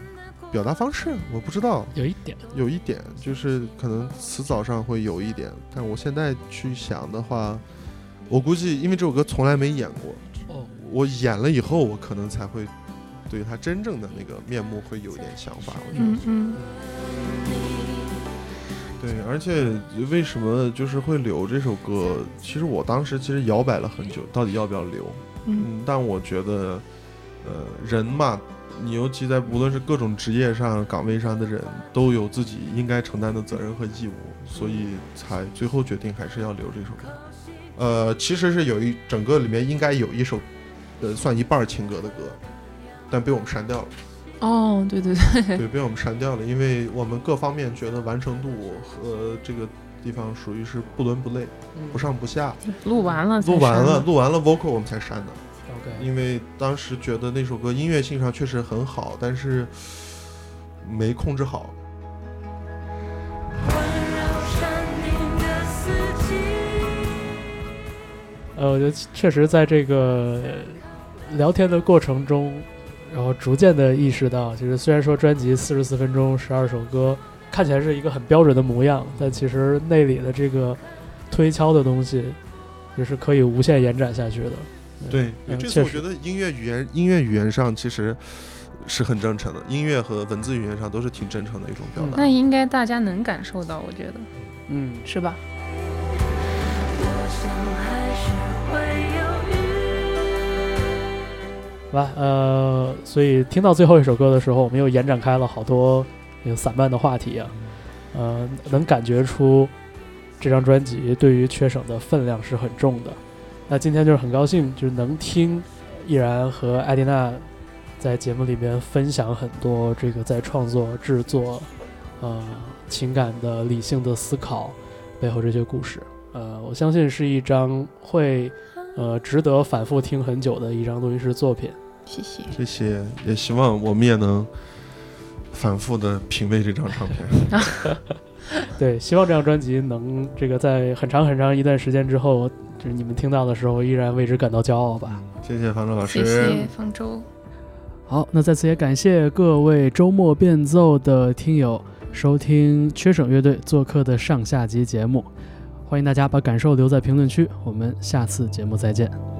表达方式，我不知道，有一点。有一点就是可能词藻上会有一点，但我现在去想的话，我估计因为这首歌从来没演过，哦，我演了以后，我可能才会对他真正的那个面目会有一点想法。我觉得嗯嗯对，而且为什么就是会留这首歌？其实我当时其实摇摆了很久，到底要不要留？嗯嗯，但我觉得，呃，人嘛，你尤其在无论是各种职业上、岗位上的人，都有自己应该承担的责任和义务，所以才最后决定还是要留这首歌。呃，其实是有一整个里面应该有一首，呃，算一半儿情歌的歌，但被我们删掉了。哦，对对对，对，被我们删掉了，因为我们各方面觉得完成度和这个地方属于是不伦不类，不上不下。录完了录完了，录完了 vocal 我们才删的。OK，因为当时觉得那首歌音乐性上确实很好，但是没控制好。呃，我觉得确实在这个呃聊天的过程中，然后逐渐的意识到，其实虽然说专辑四十四分钟十二首歌看起来是一个很标准的模样，但其实内里的这个推敲的东西也是可以无限延展下去的。对，嗯这次我觉得音乐语言音乐语言上其实是很真诚的，音乐和文字语言上都是挺真诚的一种表达。那应该大家能感受到，我觉得嗯，是吧？我想还是吧，呃，所以听到最后一首歌的时候，我们又延展开了好多那个散漫的话题啊，呃，能感觉出这张专辑对于缺省的分量是很重的。那今天就是很高兴，就是能听毅然和艾迪娜在节目里面分享很多这个在创作、制作、呃情感的理性的思考背后这些故事。呃，我相信是一张会呃值得反复听很久的一张录音室作品。谢谢。谢谢，也希望我们也能反复的品味这张唱片。对，希望这张专辑能这个在很长很长一段时间之后，就是你们听到的时候，依然为之感到骄傲吧。谢谢方舟老师。谢谢方舟。好，那在此也感谢各位周末变奏的听友收听缺省乐队做客的上下集节目，欢迎大家把感受留在评论区，我们下次节目再见。